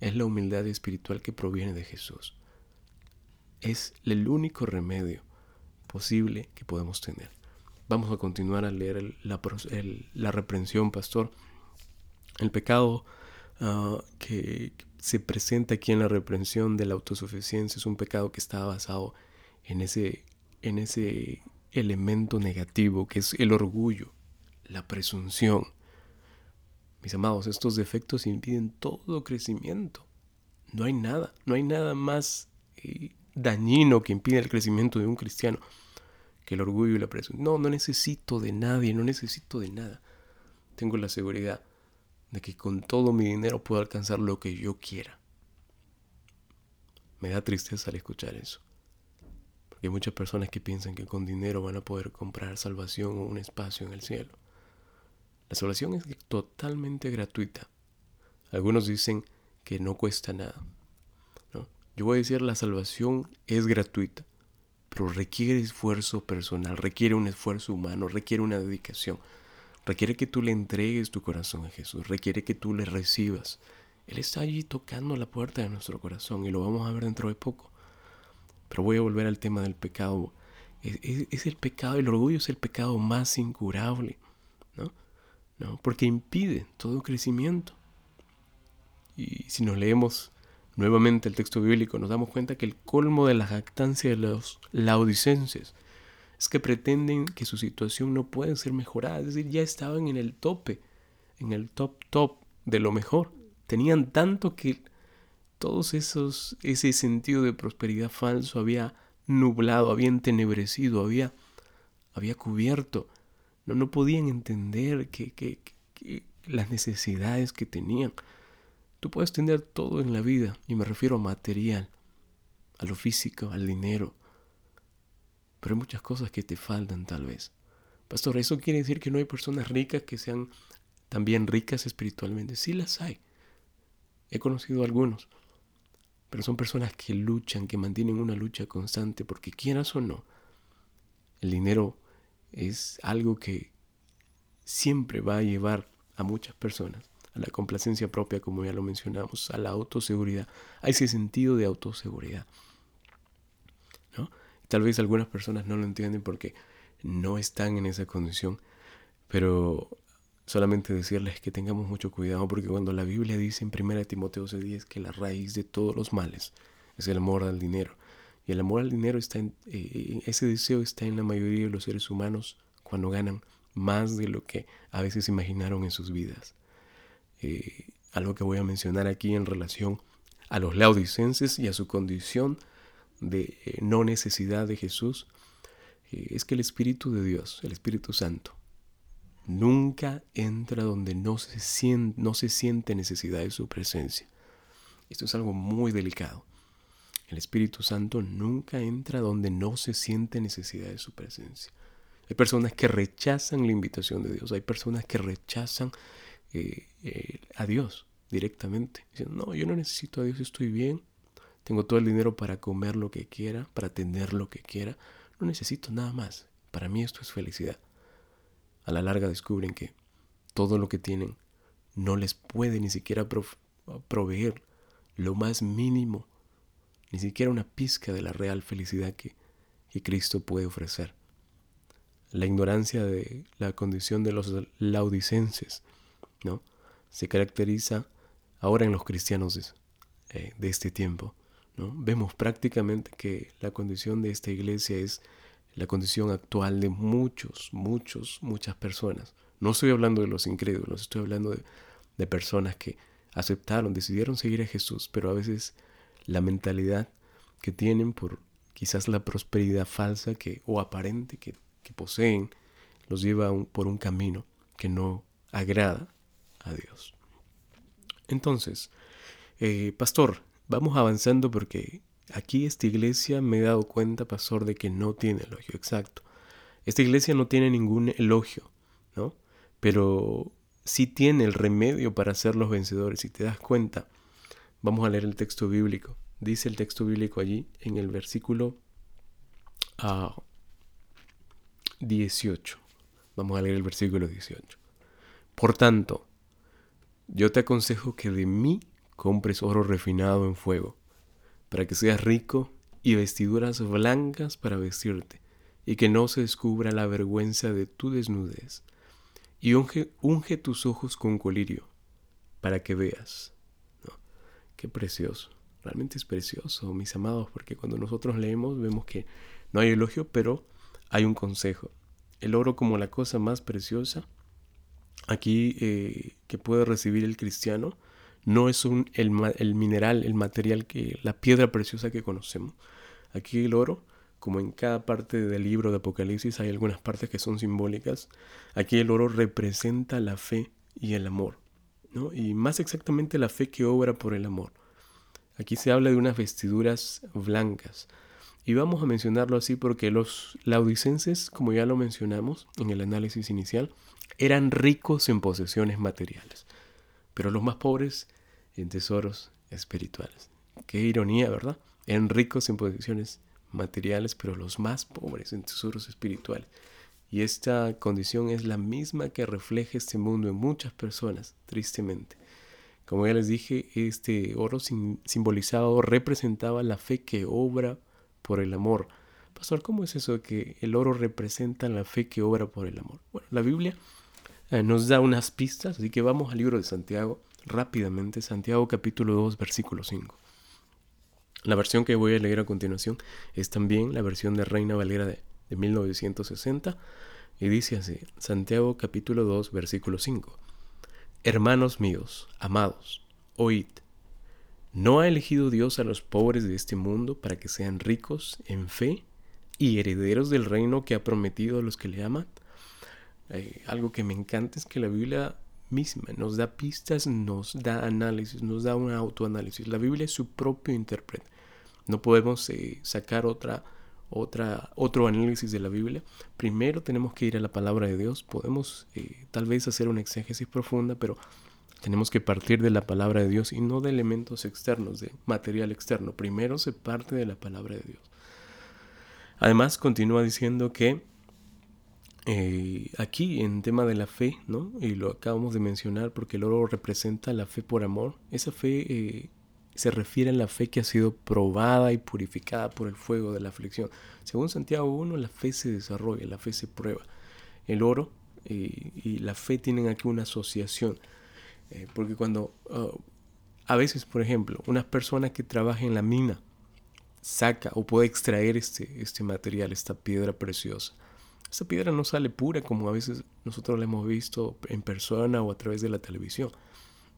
es la humildad espiritual que proviene de Jesús. Es el único remedio posible que podemos tener. Vamos a continuar a leer la, la reprensión, pastor. El pecado ah, que, se presenta aquí en la reprensión de la autosuficiencia es un pecado que está basado en ese, en ese elemento negativo que es el orgullo, la presunción. Mis amados, estos defectos impiden todo crecimiento. No hay nada, no hay nada más eh, dañino que impide el crecimiento de un cristiano que el orgullo y la presunción. No, no necesito de nadie, no necesito de nada. Tengo la seguridad de que con todo mi dinero puedo alcanzar lo que yo quiera. Me da tristeza al escuchar eso. hay muchas personas que piensan que con dinero van a poder comprar salvación o un espacio en el cielo. La salvación es totalmente gratuita. Algunos dicen que no cuesta nada. Yo voy a decir la salvación es gratuita, pero requiere esfuerzo personal, requiere un esfuerzo humano, requiere una dedicación, requiere que tú le entregues tu corazón a Jesús, requiere que tú le recibas. Él está allí tocando la puerta de nuestro corazón y lo vamos a ver dentro de poco. Pero voy a volver al tema del pecado. Es, el pecado, el orgullo es el pecado más incurable, ¿no? ¿no? Porque impide todo crecimiento. Y si nos leemos nuevamente el texto bíblico, nos damos cuenta que el colmo de la jactancia de los laodicenses es que pretenden que su situación no puede ser mejorada, es decir, ya estaban en el tope, en el top top de lo mejor. Tenían tanto que todos esos ese sentido de prosperidad falso había nublado, había entenebrecido, había había cubierto. No, no podían entender que, que las necesidades que tenían. Tú puedes tener todo en la vida, y me refiero a material, a lo físico, al dinero, pero hay muchas cosas que te faltan tal vez. Pastor, ¿eso quiere decir que no hay personas ricas que sean también ricas espiritualmente? Sí las hay. He conocido algunos, pero son personas que luchan, que mantienen una lucha constante, porque quieras o no, el dinero es algo que siempre va a llevar a muchas personas a la complacencia propia, como ya lo mencionamos, a la autoseguridad, a ese sentido de autoseguridad. ¿no? Tal vez algunas personas no lo entienden porque no están en esa condición, pero solamente decirles que tengamos mucho cuidado porque cuando la Biblia dice en 1 Timoteo 10 que la raíz de todos los males es el amor al dinero, y el amor al dinero está en, eh, ese deseo está en la mayoría de los seres humanos cuando ganan más de lo que a veces imaginaron en sus vidas. Eh, algo que voy a mencionar aquí en relación a los laodicenses y a su condición de eh, no necesidad de Jesús, eh, es que el Espíritu de Dios, el Espíritu Santo, nunca entra donde no se, siente, no se siente necesidad de su presencia. Esto es algo muy delicado. El Espíritu Santo nunca entra donde no se siente necesidad de su presencia. Hay personas que rechazan la invitación de Dios, hay personas que rechazan eh, eh, a Dios directamente. Diciendo, no, yo no necesito a Dios, estoy bien, tengo todo el dinero para comer lo que quiera, para tener lo que quiera, no necesito nada más. Para mí esto es felicidad. A la larga descubren que todo lo que tienen no les puede ni siquiera proveer lo más mínimo, ni siquiera una pizca de la real felicidad que, que Cristo puede ofrecer. La ignorancia de la condición de los laudicenses ¿no? Se caracteriza ahora en los cristianos de, eh, este tiempo, ¿no? Vemos prácticamente que la condición de esta iglesia es la condición actual de muchos, muchos, muchas personas. No estoy hablando de los incrédulos, estoy hablando de, de personas que aceptaron, decidieron seguir a Jesús, pero a veces la mentalidad que tienen por quizás la prosperidad falsa que, o aparente que poseen los lleva por un camino que no agrada a Dios. Entonces, eh, pastor, vamos avanzando porque aquí esta iglesia me he dado cuenta, pastor, de que no tiene elogio exacto. Esta iglesia no tiene ningún elogio, ¿no? Pero sí tiene el remedio para ser los vencedores. Si te das cuenta, vamos a leer el texto bíblico. Dice el texto bíblico allí en el versículo 18. Ah, vamos a leer el versículo 18. Por tanto, yo te aconsejo que de mí compres oro refinado en fuego, para que seas rico y vestiduras blancas para vestirte, y que no se descubra la vergüenza de tu desnudez. Y unge, unge tus ojos con colirio, para que veas. Qué precioso, realmente es precioso, mis amados, porque cuando nosotros leemos vemos que no hay elogio, pero hay un consejo. El oro como la cosa más preciosa aquí eh, que puede recibir el cristiano no es el, mineral, el material, que la piedra preciosa que conocemos. Aquí el oro, como en cada parte del libro de Apocalipsis hay algunas partes que son simbólicas, aquí el oro representa la fe y el amor, ¿no? y más exactamente la fe que obra por el amor. Aquí se habla de unas vestiduras blancas. Y vamos a mencionarlo así porque los laudicenses, como ya lo mencionamos en el análisis inicial, eran ricos en posesiones materiales, pero los más pobres en tesoros espirituales. Qué ironía, ¿verdad? Eran ricos en posesiones materiales, pero los más pobres en tesoros espirituales. Y esta condición es la misma que refleja este mundo en muchas personas, tristemente. Como ya les dije, este oro simbolizaba o representaba la fe que obra por el amor. Pastor, ¿cómo es eso que el oro representa la fe que obra por el amor? Bueno, la Biblia eh, nos da unas pistas, así que vamos al libro de Santiago rápidamente, Santiago capítulo 2, versículo 5. La versión que voy a leer a continuación es también la versión de Reina Valera de, de 1960 y dice así, Santiago capítulo 2, versículo 5. Hermanos míos, amados, oíd. ¿No ha elegido Dios a los pobres de este mundo para que sean ricos en fe y herederos del reino que ha prometido a los que le aman? Eh, algo que me encanta es que la Biblia misma nos da pistas, nos da análisis, nos da un autoanálisis. La Biblia es su propio intérprete. No podemos eh, sacar otra otra, otro análisis de la Biblia, primero tenemos que ir a la palabra de Dios. Podemos eh, tal vez hacer una exégesis profunda, pero tenemos que partir de la palabra de Dios y no de elementos externos, de material externo. Primero se parte de la palabra de Dios. Además, continúa diciendo que eh, aquí en tema de la fe, ¿no? y lo acabamos de mencionar porque el oro representa la fe por amor, esa fe eh, se refiere a la fe que ha sido probada y purificada por el fuego de la aflicción. Según Santiago 1, la fe se desarrolla, la fe se prueba. El oro eh, y la fe tienen aquí una asociación, eh, porque cuando uh, a veces, por ejemplo, una persona que trabaja en la mina saca o puede extraer este, este material, esta piedra preciosa. Esta piedra no sale pura como a veces nosotros la hemos visto en persona o a través de la televisión.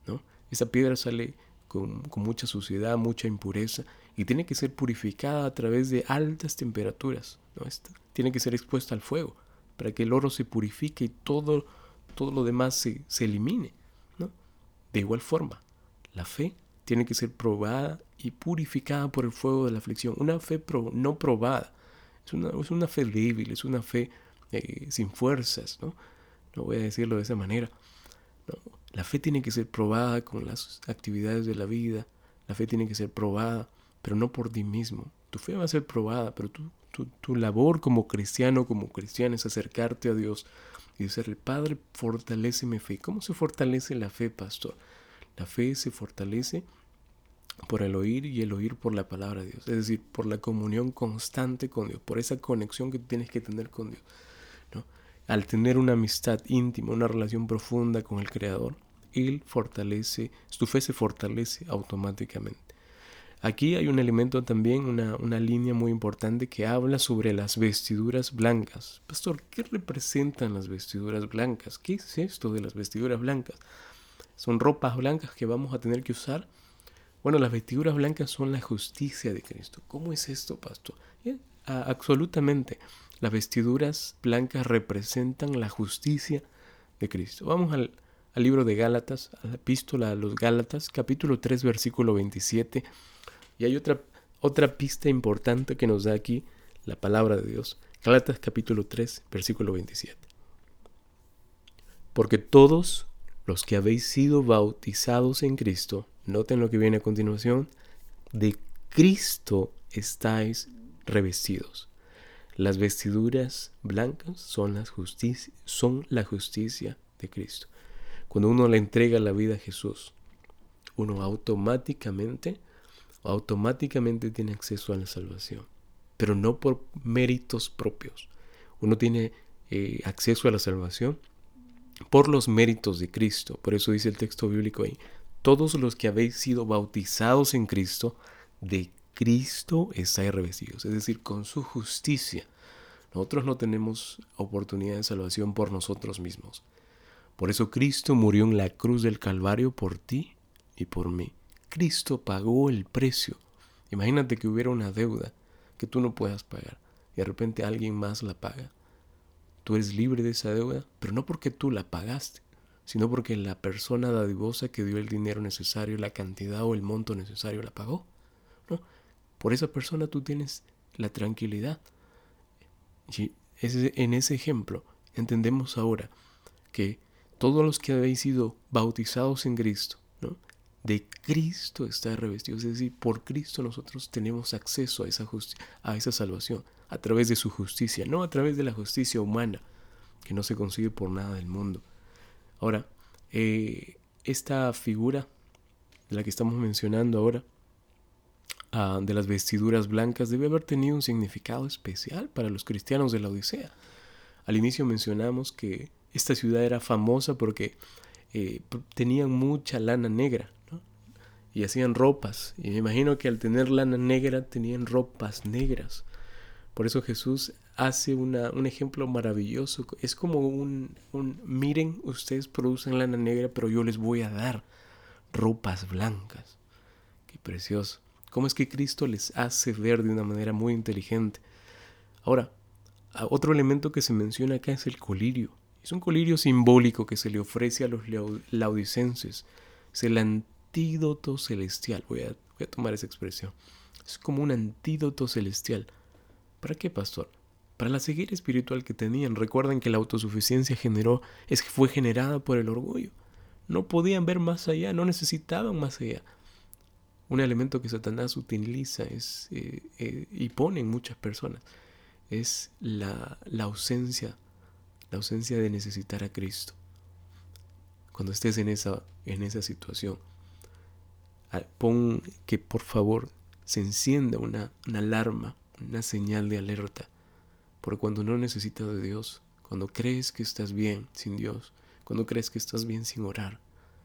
¿no? Esa piedra sale con, mucha suciedad, mucha impureza, y tiene que ser purificada a través de altas temperaturas. ¿no? tiene que ser expuesta al fuego para que el oro se purifique y todo, todo lo demás se, elimine. ¿no? De igual forma, la fe tiene que ser probada y purificada por el fuego de la aflicción. Una fe no probada es una, es una, fe débil, es una fe eh, sin fuerzas. ¿no? no voy a decirlo de esa manera. La fe tiene que ser probada con las actividades de la vida. La fe tiene que ser probada, pero no por ti mismo. Tu fe va a ser probada, pero tu, tu, labor como cristiano, como cristiana, es acercarte a Dios y decirle, Padre, fortalece mi fe. ¿Cómo se fortalece la fe, pastor? La fe se fortalece por el oír y el oír por la palabra de Dios. Es decir, por la comunión constante con Dios, por esa conexión que tienes que tener con Dios. Al tener una amistad íntima, una relación profunda con el Creador, él fortalece, tu fe se fortalece automáticamente. Aquí hay un elemento también, una, una, línea muy importante que habla sobre las vestiduras blancas. Pastor, ¿qué representan las vestiduras blancas? ¿Qué es esto de las vestiduras blancas? ¿Son ropas blancas que vamos a tener que usar? Bueno, las vestiduras blancas son la justicia de Cristo. ¿Cómo es esto, pastor? absolutamente. Las vestiduras blancas representan la justicia de Cristo. Vamos al, libro de Gálatas, a la epístola a los Gálatas, capítulo 3, versículo 27. Y hay otra, otra pista importante que nos da aquí la palabra de Dios. Gálatas capítulo 3, versículo 27. Porque todos los que habéis sido bautizados en Cristo, noten lo que viene a continuación, de Cristo estáis revestidos. Las vestiduras blancas son, la justicia de Cristo. Cuando uno le entrega la vida a Jesús, uno automáticamente, automáticamente tiene acceso a la salvación, pero no por méritos propios. Uno tiene eh, acceso a la salvación por los méritos de Cristo. Por eso dice el texto bíblico ahí, todos los que habéis sido bautizados en Cristo, de Cristo estáis revestidos, es decir, con su justicia. Nosotros no tenemos oportunidad de salvación por nosotros mismos. Por eso Cristo murió en la cruz del Calvario por ti y por mí. Cristo pagó el precio. Imagínate que hubiera una deuda que tú no puedas pagar y de repente alguien más la paga. Tú eres libre de esa deuda, pero no porque tú la pagaste, sino porque la persona dadivosa que dio el dinero necesario, la cantidad o el monto necesario la pagó. ¿no? Por esa persona tú tienes la tranquilidad. En ese ejemplo entendemos ahora que todos los que habéis sido bautizados en Cristo, de Cristo está revestido. Es decir, por Cristo nosotros tenemos acceso a esa, a esa salvación, a través de su justicia, no a través de la justicia humana, que no se consigue por nada del mundo. Ahora, eh, esta figura la que estamos mencionando ahora, ah, de las vestiduras blancas, debe haber tenido un significado especial para los cristianos de la Odisea. Al inicio mencionamos que esta ciudad era famosa porque eh, tenían mucha lana negra y hacían ropas. Y me imagino que al tener lana negra tenían ropas negras. Por eso Jesús hace una, un ejemplo maravilloso. Es como un, un, miren, ustedes producen lana negra, pero yo les voy a dar ropas blancas. Qué precioso. ¿Cómo es que Cristo les hace ver de una manera muy inteligente? Ahora, otro elemento que se menciona acá es el colirio. Es un colirio simbólico que se le ofrece a los laudicenses. Es el antídoto celestial. Voy a, tomar esa expresión. Es como un antídoto celestial. ¿Para qué, pastor? Para la ceguera espiritual que tenían. Recuerden que la autosuficiencia generó, es que fue generada por el orgullo. No podían ver más allá, no necesitaban más allá. Un elemento que Satanás utiliza es, eh, eh, y pone en muchas personas es la, la ausencia la ausencia de necesitar a Cristo. Cuando estés en esa, en esa situación, pon que por favor se encienda una, una alarma, una señal de alerta. Porque cuando no necesitas de Dios, cuando crees que estás bien sin Dios, cuando crees que estás bien sin orar,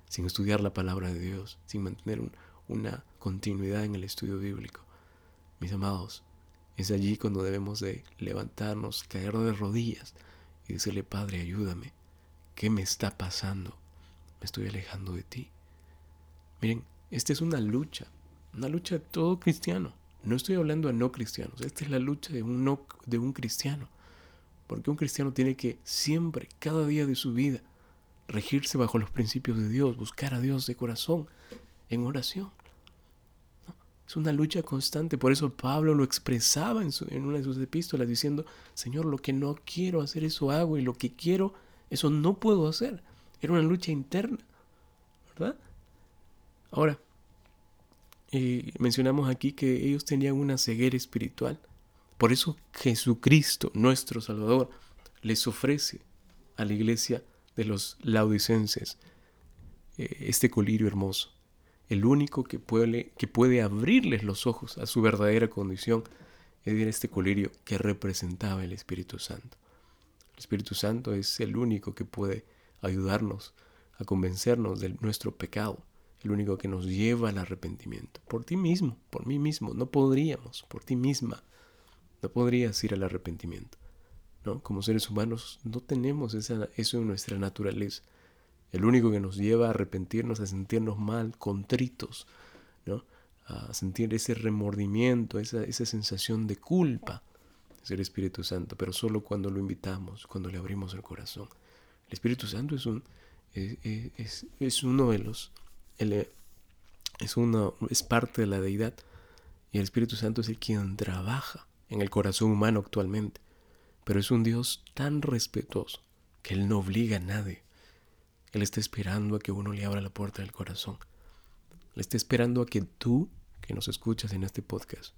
sin estudiar la palabra de Dios, sin mantener una continuidad en el estudio bíblico, mis amados, es allí cuando debemos de levantarnos, caer de rodillas, y decirle, Padre, ayúdame. ¿Qué me está pasando? Me estoy alejando de ti. Miren, esta es una lucha, una lucha de todo cristiano. No estoy hablando a no cristianos, esta es la lucha de un, no, de un cristiano. Porque un cristiano tiene que siempre, cada día de su vida, regirse bajo los principios de Dios, buscar a Dios de corazón, en oración. Es una lucha constante. Por eso Pablo lo expresaba en, una de sus epístolas diciendo, Señor, lo que no quiero hacer, eso hago, y lo que quiero, eso no puedo hacer. Era una lucha interna, ¿verdad? Ahora, eh, mencionamos aquí que ellos tenían una ceguera espiritual. Por eso Jesucristo, nuestro Salvador, les ofrece a la iglesia de los laudicenses eh, este colirio hermoso el único que puede, que puede abrirles los ojos a su verdadera condición era este colirio que representaba el Espíritu Santo. El Espíritu Santo es el único que puede ayudarnos a convencernos de nuestro pecado, el único que nos lleva al arrepentimiento. Por ti mismo, por mí mismo, no podríamos, por ti misma, no podrías ir al arrepentimiento. ¿no? Como seres humanos no tenemos esa, eso en nuestra naturaleza el único que nos lleva a arrepentirnos, a sentirnos mal, contritos, ¿no? a sentir ese remordimiento, esa, esa sensación de culpa, es el Espíritu Santo, pero solo cuando lo invitamos, cuando le abrimos el corazón. El Espíritu Santo es, un, es, es, uno de los, es, uno, es parte de la deidad y el Espíritu Santo es el quien trabaja en el corazón humano actualmente, pero es un Dios tan respetuoso que Él no obliga a nadie él está esperando a que uno le abra la puerta del corazón. Él está esperando a que tú, que nos escuchas en este podcast,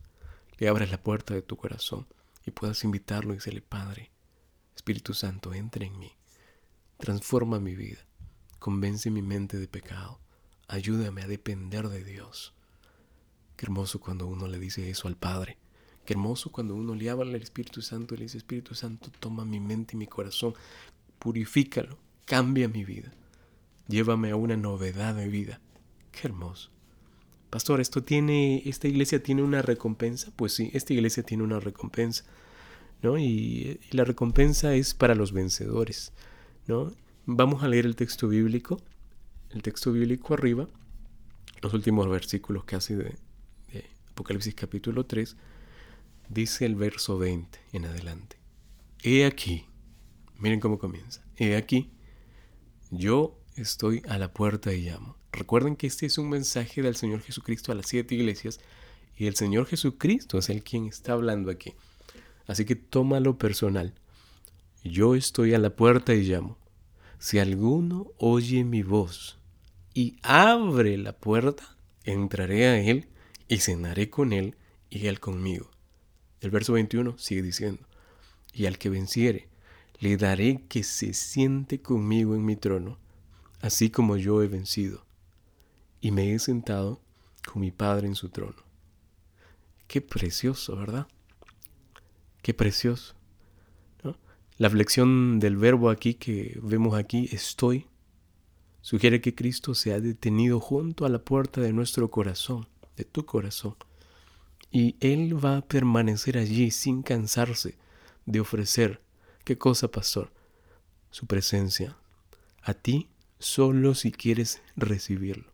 le abras la puerta de tu corazón y puedas invitarlo y decirle, Padre, Espíritu Santo, entra en mí, transforma mi vida, convence mi mente de pecado, ayúdame a depender de Dios. Qué hermoso cuando uno le dice eso al Padre. Qué hermoso cuando uno le habla al Espíritu Santo y le dice, Espíritu Santo, toma mi mente y mi corazón, purifícalo, cambia mi vida. Llévame a una novedad de vida. Qué hermoso. Pastor, ¿esto tiene, esta iglesia tiene una recompensa? Pues sí, esta iglesia tiene una recompensa. ¿no? Y, la recompensa es para los vencedores. ¿no? Vamos a leer el texto bíblico. El texto bíblico arriba, los últimos versículos casi de, de Apocalipsis capítulo 3, dice el verso 20 en adelante. He aquí, miren cómo comienza. He aquí, yo estoy a la puerta y llamo. Recuerden que este es un mensaje del Señor Jesucristo a las siete iglesias Y el Señor Jesucristo es el quien está hablando aquí. Así que tómalo personal. Yo estoy a la puerta y llamo. Si alguno oye mi voz y abre la puerta, entraré a él y cenaré con él y él conmigo. El verso 21 sigue diciendo, y al que venciere, le daré que se siente conmigo en mi trono, así como yo he vencido, y me he sentado con mi Padre en su trono. Qué precioso, ¿verdad? Qué precioso. La flexión del verbo aquí que vemos aquí, estoy, sugiere que Cristo se ha detenido junto a la puerta de nuestro corazón, de tu corazón, y Él va a permanecer allí sin cansarse de ofrecer, ¿qué cosa, pastor? Su presencia a ti solo si quieres recibirlo.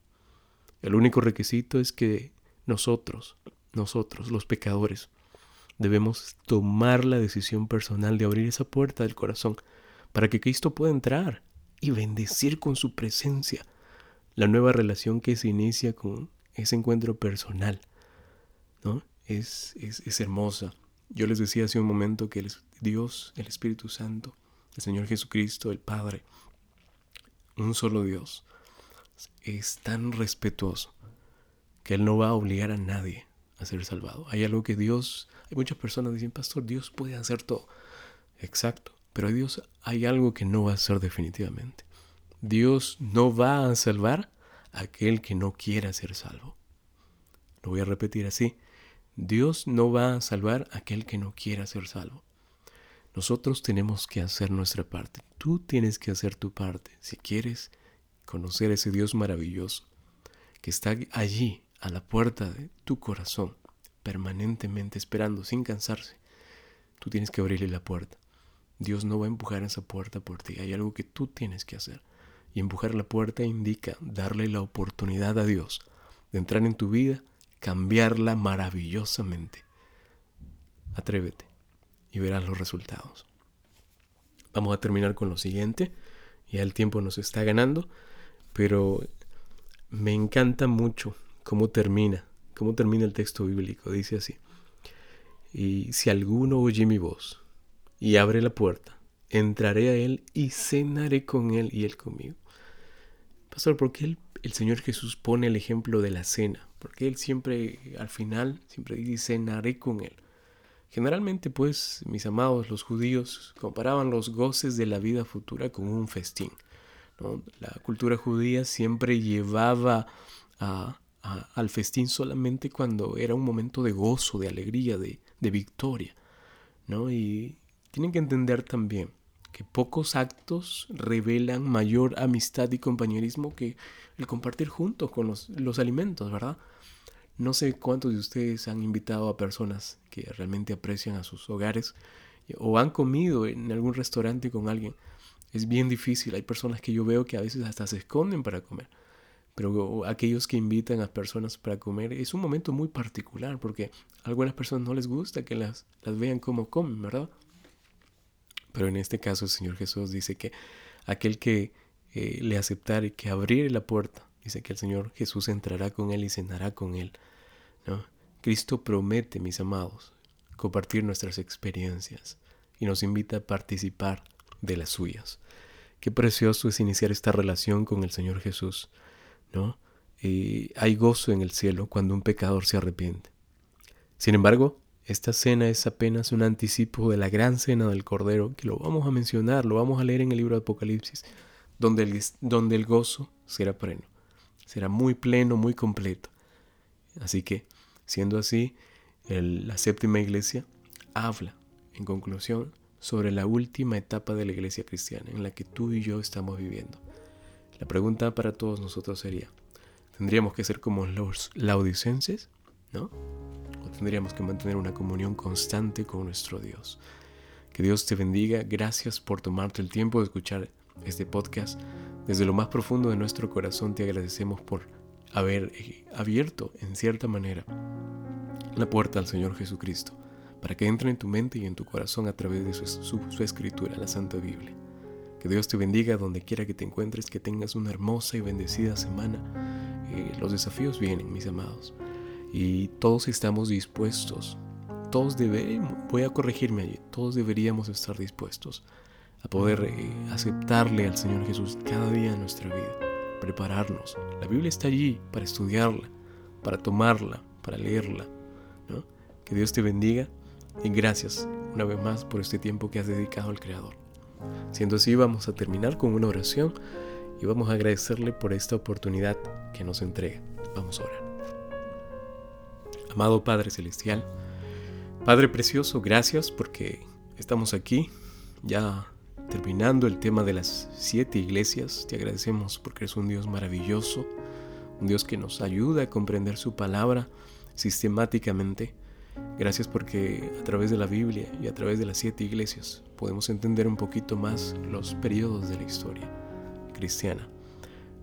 El único requisito es que nosotros, nosotros, los pecadores, debemos tomar la decisión personal de abrir esa puerta del corazón para que Cristo pueda entrar y bendecir con su presencia la nueva relación que se inicia con ese encuentro personal. ¿no? Es, es, es hermosa. Yo les decía hace un momento que el Dios, el Espíritu Santo, el Señor Jesucristo, el Padre, un solo Dios, es tan respetuoso que Él no va a obligar a nadie a ser salvado. Hay algo que Dios, hay muchas personas que dicen, pastor, Dios puede hacer todo. Exacto, pero Dios hay algo que no va a hacer definitivamente. Dios no va a salvar a aquel que no quiera ser salvo. Lo voy a repetir así. Dios no va a salvar a aquel que no quiera ser salvo. Nosotros tenemos que hacer nuestra parte. Tú tienes que hacer tu parte si quieres conocer ese Dios maravilloso que está allí a la puerta de tu corazón, permanentemente esperando, sin cansarse. Tú tienes que abrirle la puerta. Dios no va a empujar esa puerta por ti. Hay algo que tú tienes que hacer. Y empujar la puerta indica darle la oportunidad a Dios de entrar en tu vida, cambiarla maravillosamente. Atrévete y verás los resultados. Vamos a terminar con lo siguiente. Ya el tiempo nos está ganando, pero me encanta mucho cómo termina, cómo termina el texto bíblico. Dice así, y si alguno oye mi voz y abre la puerta, entraré a él y cenaré con él y él conmigo. Pastor, ¿por qué el, Señor Jesús pone el ejemplo de la cena? Porque Él siempre, al final, siempre dice, cenaré con Él. Generalmente, pues, mis amados, los judíos comparaban los goces de la vida futura con un festín. La cultura judía siempre llevaba al festín solamente cuando era un momento de gozo, de alegría, de, victoria. Y tienen que entender también que pocos actos revelan mayor amistad y compañerismo que el compartir juntos con los, los alimentos, ¿verdad? No sé cuántos de ustedes han invitado a personas que realmente aprecian a sus hogares o han comido en algún restaurante con alguien. Es bien difícil. Hay personas que yo veo que a veces hasta se esconden para comer pero aquellos que invitan a personas para comer es un momento muy particular porque a algunas personas no les gusta que las, vean como comen, ¿verdad? Pero en este caso el Señor Jesús dice que aquel que eh, le aceptare, que abriere la puerta, dice que el Señor Jesús entrará con él y cenará con él. Cristo promete, mis amados, compartir nuestras experiencias y nos invita a participar de las suyas. Qué precioso es iniciar esta relación con el Señor Jesús. ¿no? Y hay gozo en el cielo cuando un pecador se arrepiente. Sin embargo, esta cena es apenas un anticipo de la gran cena del Cordero, que lo vamos a mencionar, lo vamos a leer en el libro de Apocalipsis, donde donde el gozo será pleno, será muy pleno, muy completo. Así que, siendo así, la séptima iglesia habla, en conclusión, sobre la última etapa de la iglesia cristiana en la que tú y yo estamos viviendo. La pregunta para todos nosotros sería, ¿tendríamos que ser como los laudicenses? ¿No? ¿O tendríamos que mantener una comunión constante con nuestro Dios? Que Dios te bendiga. Gracias por tomarte el tiempo de escuchar este podcast. Desde lo más profundo de nuestro corazón te agradecemos por haber eh, abierto, en cierta manera, la puerta al Señor Jesucristo, para que entre en tu mente y en tu corazón a través de su, su escritura, la Santa Biblia. Que Dios te bendiga donde quiera que te encuentres, que tengas una hermosa y bendecida semana. Eh, los desafíos vienen, mis amados. Y todos estamos dispuestos, todos debemos, voy a corregirme allí, todos deberíamos estar dispuestos a poder eh, aceptarle al Señor Jesús cada día en nuestra vida, prepararnos. La Biblia está allí para estudiarla, para tomarla, para leerla. Que Dios te bendiga y gracias una vez más por este tiempo que has dedicado al Creador. Siendo así, vamos a terminar con una oración y vamos a agradecerle por esta oportunidad que nos entrega. Vamos a orar. Amado Padre Celestial, Padre Precioso, gracias porque estamos aquí ya terminando el tema de las siete iglesias. Te agradecemos porque eres un Dios maravilloso, un Dios que nos ayuda a comprender su palabra sistemáticamente. Gracias porque a través de la Biblia y a través de las siete iglesias podemos entender un poquito más los periodos de la historia cristiana.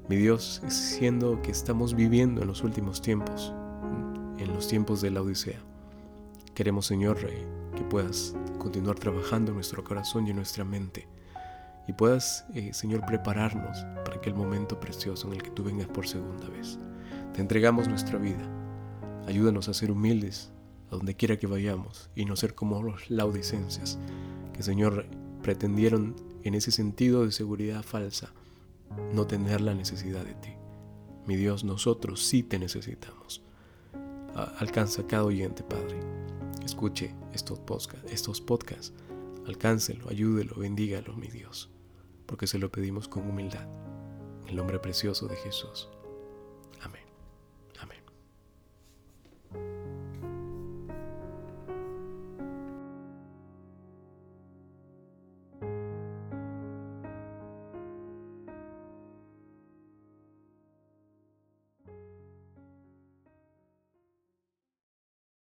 Mi Dios, siendo que estamos viviendo en los últimos tiempos, en los tiempos de la Odisea, queremos, Señor, que puedas continuar trabajando en nuestro corazón y en nuestra mente y puedas, eh, Señor, prepararnos para aquel momento precioso en el que tú vengas por segunda vez. Te entregamos nuestra vida. Ayúdanos a ser humildes a donde quiera que vayamos y no ser como los laudicenses, que, Señor, pretendieron en ese sentido de seguridad falsa no tener la necesidad de ti. Mi Dios, nosotros sí te necesitamos. Alcanza cada oyente, Padre. Escuche estos podcasts, estos podcasts. Alcáncelo, ayúdelo, bendígalo, mi Dios porque se lo pedimos con humildad. En el nombre precioso de Jesús.